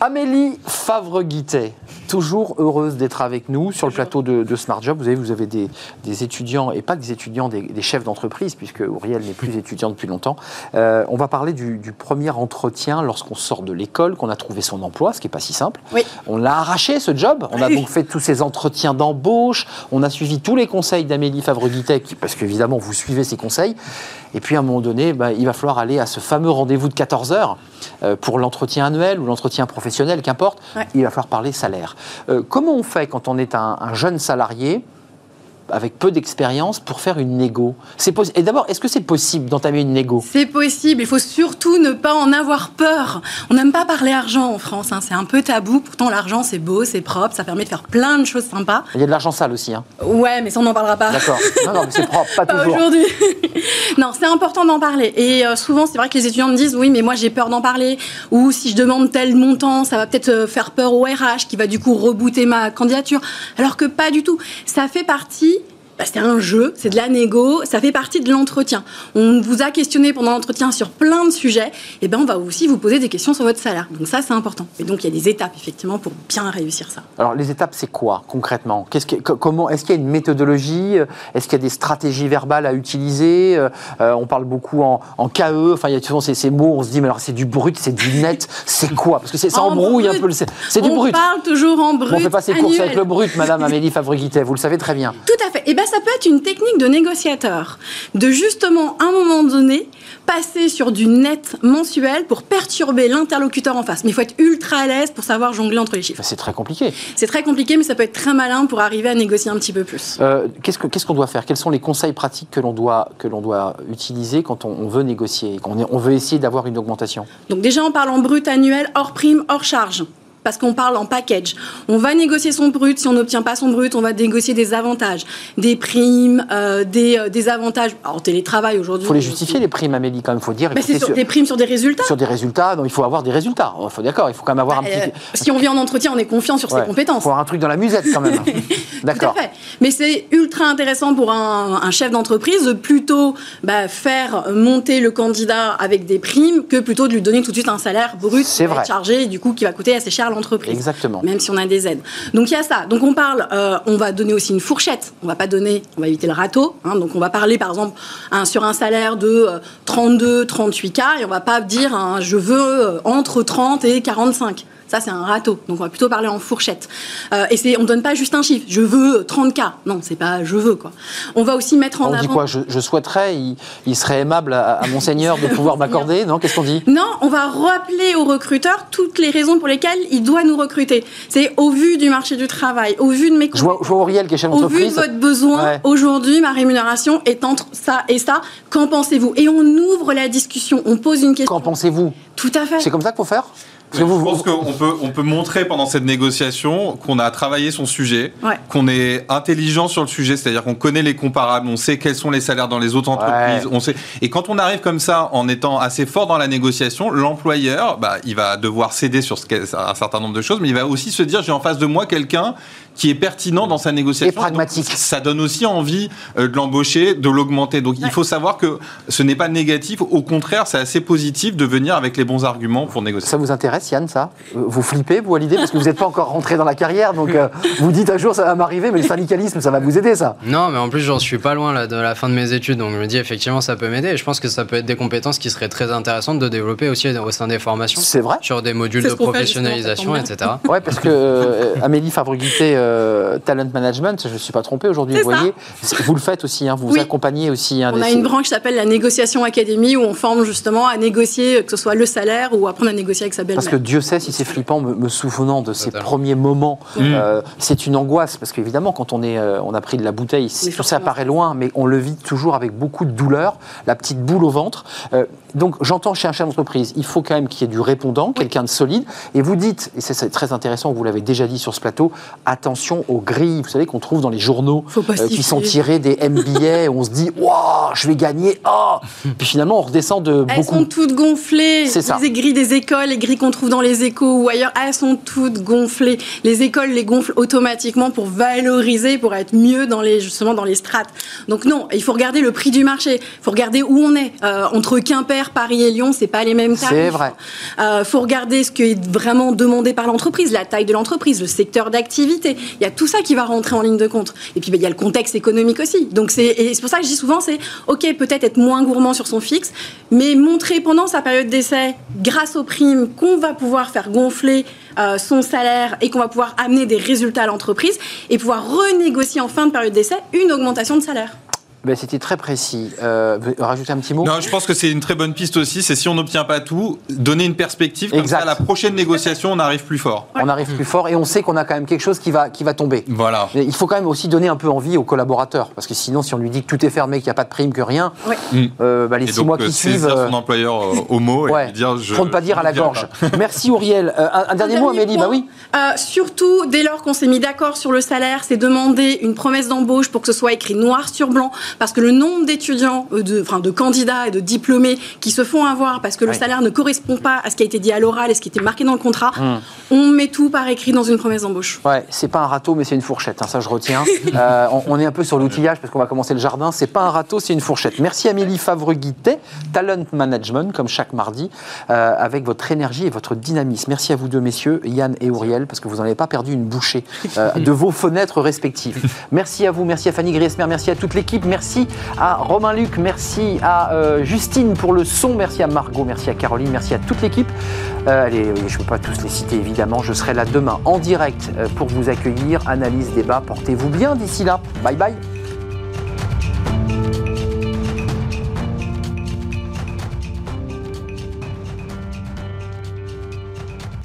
Speaker 1: Amélie Favre-Guittet, toujours heureuse d'être avec nous sur le plateau de, de Smart Job. Vous avez, vous avez des, des étudiants, et pas que des étudiants, des, des chefs d'entreprise, puisque Auriel n'est plus étudiant depuis longtemps. Euh, on va parler du, du premier entretien lorsqu'on sort de l'école, qu'on a trouvé son emploi, ce qui n'est pas si simple.
Speaker 2: Oui.
Speaker 1: On l'a arraché, ce job. On a
Speaker 2: Oui.
Speaker 1: donc fait tous ces entretiens d'embauche. On a suivi tous les conseils d'Amélie qui- parce qu'évidemment, vous suivez ses conseils. Et puis, à un moment donné, bah, il va falloir aller à ce fameux rendez-vous de 14 heures euh, pour l'entretien annuel ou l'entretien professionnel, qu'importe.
Speaker 2: Ouais.
Speaker 1: Il va falloir parler salaire. Euh, comment on fait quand on est un, un jeune salarié avec peu d'expérience pour faire une négo C'est Et d'abord, est-ce que c'est possible d'entamer une négo?
Speaker 9: C'est possible, il faut surtout ne pas en avoir peur. On n'aime pas parler argent en France, hein, c'est un peu tabou. Pourtant, l'argent, c'est beau, c'est propre, ça permet de faire plein de choses sympas.
Speaker 1: Il y a de l'argent sale aussi. Hein.
Speaker 9: Ouais, mais ça, on n'en parlera pas.
Speaker 1: D'accord. Non, non, mais c'est propre, pas [laughs]
Speaker 9: Pas
Speaker 1: toujours.
Speaker 9: aujourd'hui. [laughs] non, c'est important d'en parler. Et euh, souvent, c'est vrai que les étudiants me disent oui, mais moi j'ai peur d'en parler. Ou si je demande tel montant, ça va peut-être euh, faire peur au RH qui va du coup rebooter ma candidature. Alors que pas du tout. Ça fait partie. Bah, c'est un jeu, c'est de la négo, ça fait partie de l'entretien. On vous a questionné pendant l'entretien sur plein de sujets, et ben on va aussi vous poser des questions sur votre salaire. Donc ça c'est important. Et donc il y a des étapes effectivement pour bien réussir ça.
Speaker 1: Alors, les étapes, c'est quoi concrètement? Qu'est-ce que, co- comment, Est-ce qu'il y a une méthodologie? Est-ce qu'il y a des stratégies verbales à utiliser? Euh, On parle beaucoup en, en KE. Enfin, il y a souvent ces, ces mots. On se dit, mais alors c'est du brut, c'est du net. [laughs] C'est quoi? Parce que c'est- ça
Speaker 9: En
Speaker 1: embrouille un peu. le- C'est c'est du
Speaker 9: on
Speaker 1: brut.
Speaker 9: parle toujours en brut.
Speaker 1: on fait pas ses courses avec le brut, Madame Amélie Favre-Guittet. Vous le savez très bien.
Speaker 9: Tout à fait. Et ben ça peut être une technique de négociateur, de justement à un moment donné passer sur du net mensuel pour perturber l'interlocuteur en face. Mais il faut être ultra à l'aise pour savoir jongler entre les chiffres.
Speaker 1: C'est très compliqué.
Speaker 9: C'est très compliqué, mais ça peut être très malin pour arriver à négocier un petit peu plus.
Speaker 1: Euh, qu'est-ce que- qu'est-ce qu'on doit faire? Quels sont les conseils pratiques que l'on doit, que l'on doit utiliser quand on, on veut négocier, quand on, est- on veut essayer d'avoir une augmentation?
Speaker 9: Donc déjà on parle en brut annuel, hors prime, hors charge. Parce qu'on parle en package. On va négocier son brut. Si on n'obtient pas son brut, on va négocier des avantages, des primes, euh, des, euh, des avantages. Alors, télétravail aujourd'hui.
Speaker 1: Il faut les justifier, les primes, Amélie, quand même, il faut dire.
Speaker 9: Mais c'est sur des primes sur des résultats.
Speaker 1: sur des résultats, donc il faut avoir des résultats. Il faut d'accord, il faut quand même avoir un
Speaker 9: Euh,
Speaker 1: petit.
Speaker 9: si on vient en entretien, on est confiant sur
Speaker 1: Ouais.
Speaker 9: ses compétences.
Speaker 1: Il faut avoir un truc dans la musette quand même. d'accord. [laughs]
Speaker 9: Tout à fait. Mais c'est ultra intéressant pour un, un chef d'entreprise de plutôt bah, faire monter le candidat avec des primes que plutôt de lui donner tout de suite un salaire brut chargé et du coup qui va coûter assez cher l'entreprise.
Speaker 1: Exactement.
Speaker 9: Même si on a des aides. Donc il y a ça. Donc on parle, euh, on va donner aussi une fourchette. On va pas donner, on va éviter le râteau. hein. donc on va parler par exemple sur un salaire de euh, 32, 38 k et on va pas dire hein, je veux euh, entre 30 et 45. Ça, c'est un râteau. Donc, on va plutôt parler en fourchette. Euh, et c'est, on donne pas juste un chiffre. Je veux 30 k. Non, c'est pas je veux, quoi. On va aussi mettre en
Speaker 1: On
Speaker 9: avant.
Speaker 1: dit quoi? Je, je souhaiterais, il, il serait aimable à, à Monseigneur de pouvoir [laughs] m'accorder? Non Qu'est-ce qu'on dit?
Speaker 9: Non, on va rappeler au recruteur toutes les raisons pour lesquelles il doit nous recruter. C'est au vu du marché du travail, au vu de mes
Speaker 1: je vois, je vois Auriel qui est chef
Speaker 9: Au vu de votre besoin,
Speaker 1: Ouais.
Speaker 9: aujourd'hui, ma rémunération est entre ça et ça. Qu'en pensez-vous? Et on ouvre la discussion, on pose une question.
Speaker 1: Qu'en pensez-vous?
Speaker 9: Tout à fait.
Speaker 1: C'est comme ça qu'il faut faire?
Speaker 6: Je
Speaker 1: vous-
Speaker 6: pense qu'on peut, on peut montrer pendant cette négociation qu'on a travaillé son sujet,
Speaker 9: Ouais.
Speaker 6: qu'on est intelligent sur le sujet, c'est-à-dire qu'on connaît les comparables, on sait quels sont les salaires dans les autres entreprises,
Speaker 1: Ouais.
Speaker 6: on sait. Et quand on arrive comme ça, en étant assez fort dans la négociation, l'employeur, bah, il va devoir céder sur un certain nombre de choses, mais il va aussi se dire j'ai en face de moi quelqu'un qui est pertinent dans sa négociation.
Speaker 1: Et pragmatique.
Speaker 6: Donc, ça donne aussi envie euh, de l'embaucher, de l'augmenter. Donc il faut savoir que ce n'est pas négatif, au contraire, c'est assez positif de venir avec les bons arguments pour négocier.
Speaker 1: Ça vous intéresse, Yann, ça? Euh, Vous flippez, vous, à l'idée? Parce que vous n'êtes pas encore rentré dans la carrière, donc euh, vous dites un jour ça va m'arriver, mais le syndicalisme, ça va vous aider, ça.
Speaker 7: Non, mais en plus, j'en suis pas loin là, de la fin de mes études, donc je me dis effectivement ça peut m'aider. Et je pense que ça peut être des compétences qui seraient très intéressantes de développer aussi au sein des formations,
Speaker 1: C'est vrai?
Speaker 7: Sur des modules de professionnalisation, etc.
Speaker 1: Ouais, parce que euh, Amélie Favreguité, euh, Talent Management, je ne suis pas trompé aujourd'hui, vous
Speaker 9: ça.
Speaker 1: voyez, vous le faites aussi, hein, vous vous accompagnez aussi. hein,
Speaker 9: On
Speaker 1: des-
Speaker 9: a une branche qui s'appelle la négociation académie où on forme justement à négocier, que ce soit le salaire ou apprendre à négocier avec sa belle-mère.
Speaker 1: Parce que Dieu sait si c'est flippant, me, me souvenant de ces premiers moments, euh, c'est une angoisse, parce qu'évidemment, quand on, est, euh, on a pris de la bouteille, tout ça paraît loin, mais on le vit toujours avec beaucoup de douleur, la petite boule au ventre. Euh, donc j'entends chez un chef d'entreprise, il faut quand même qu'il y ait du répondant, quelqu'un de solide, et vous dites, et c'est- c'est très intéressant, vous l'avez déjà dit sur ce plateau, attention aux grilles, vous savez, qu'on trouve dans les journaux, euh, qui sont tirés des MBA, où on se dit, waouh, je vais gagner, oh Puis finalement, on redescend de
Speaker 9: Elles
Speaker 1: beaucoup.
Speaker 9: sont toutes gonflées.
Speaker 1: C'est ça.
Speaker 9: Les grilles des écoles, les grilles qu'on trouve dans les échos ou ailleurs, elles sont toutes gonflées. Les écoles les gonflent automatiquement pour valoriser, pour être mieux dans les, justement dans les strates. Donc non, il faut regarder le prix du marché. Il faut regarder où on est. Euh, entre Quimper, Paris et Lyon, c'est pas les mêmes tarifs.
Speaker 1: C'est vrai.
Speaker 9: Il faut regarder ce qui est vraiment demandé par l'entreprise, la taille de l'entreprise, le secteur d'activité. Il y a tout ça qui va rentrer en ligne de compte. Et puis, bah, il y a le contexte économique aussi. Donc, c'est pour ça que je dis souvent, c'est OK, peut-être être moins gourmand sur son fixe, mais montrer pendant sa période d'essai, grâce aux primes, qu'on va pouvoir faire gonfler euh, son salaire et qu'on va pouvoir amener des résultats à l'entreprise et pouvoir renégocier en fin de période d'essai une augmentation de salaire.
Speaker 1: Ben, C'était très précis. Euh, vous rajoutez un petit mot?
Speaker 6: Non, je pense que c'est une très bonne piste aussi. C'est si on n'obtient pas tout, donner une perspective. Comme
Speaker 1: Exact.
Speaker 6: ça, à la prochaine négociation, on arrive plus fort.
Speaker 1: On arrive plus fort et on sait qu'on a quand même quelque chose qui va, qui va tomber.
Speaker 6: Voilà.
Speaker 1: Mais il faut quand même aussi donner un peu envie aux collaborateurs, parce que sinon, si on lui dit que tout est fermé, qu'il n'y a pas de prime, que rien.
Speaker 6: Mm.
Speaker 1: euh, bah, les
Speaker 6: Et
Speaker 1: six
Speaker 6: donc,
Speaker 1: mois
Speaker 6: euh,
Speaker 1: qui suivent.
Speaker 6: saisir
Speaker 1: euh,
Speaker 6: son employeur euh, au mot et [laughs] lui dire je.
Speaker 1: pour ne pas dire à la gorge. [laughs] Merci Auriel. Euh, un, un dernier mot, Amélie, bah oui.
Speaker 9: Euh, surtout, dès lors qu'on s'est mis d'accord sur le salaire, c'est demander une promesse d'embauche pour que ce soit écrit noir sur blanc, parce que le nombre d'étudiants, euh, de, enfin, de candidats et de diplômés qui se font avoir parce que le
Speaker 1: Oui.
Speaker 9: salaire ne correspond pas à ce qui a été dit à l'oral et ce qui était marqué dans le contrat,
Speaker 1: Hum.
Speaker 9: on met tout par écrit dans une promesse d'embauche.
Speaker 1: Ouais, c'est pas un râteau, mais c'est une fourchette. hein, ça, je retiens. [laughs] Euh, on, on est un peu sur l'outillage parce qu'on va commencer le jardin. C'est pas un râteau, c'est une fourchette. Merci Amélie Favre-Guittet, Talent Management, comme chaque mardi, euh, avec votre énergie et votre dynamisme. Merci à vous deux, messieurs, Yann et Auriel, parce que vous n'en avez pas perdu une bouchée euh, [laughs] de vos fenêtres respectives. Merci à vous, merci à Fanny Griesmer, merci à toute l'équipe, merci à Romain Luc, merci à euh, Justine pour le son, merci à Margot, merci à Caroline, merci à toute l'équipe. Euh, allez, je ne peux pas tous les citer évidemment. Je serai là demain en direct euh, pour vous accueillir. Analyse, débat, portez-vous bien d'ici là. Bye bye.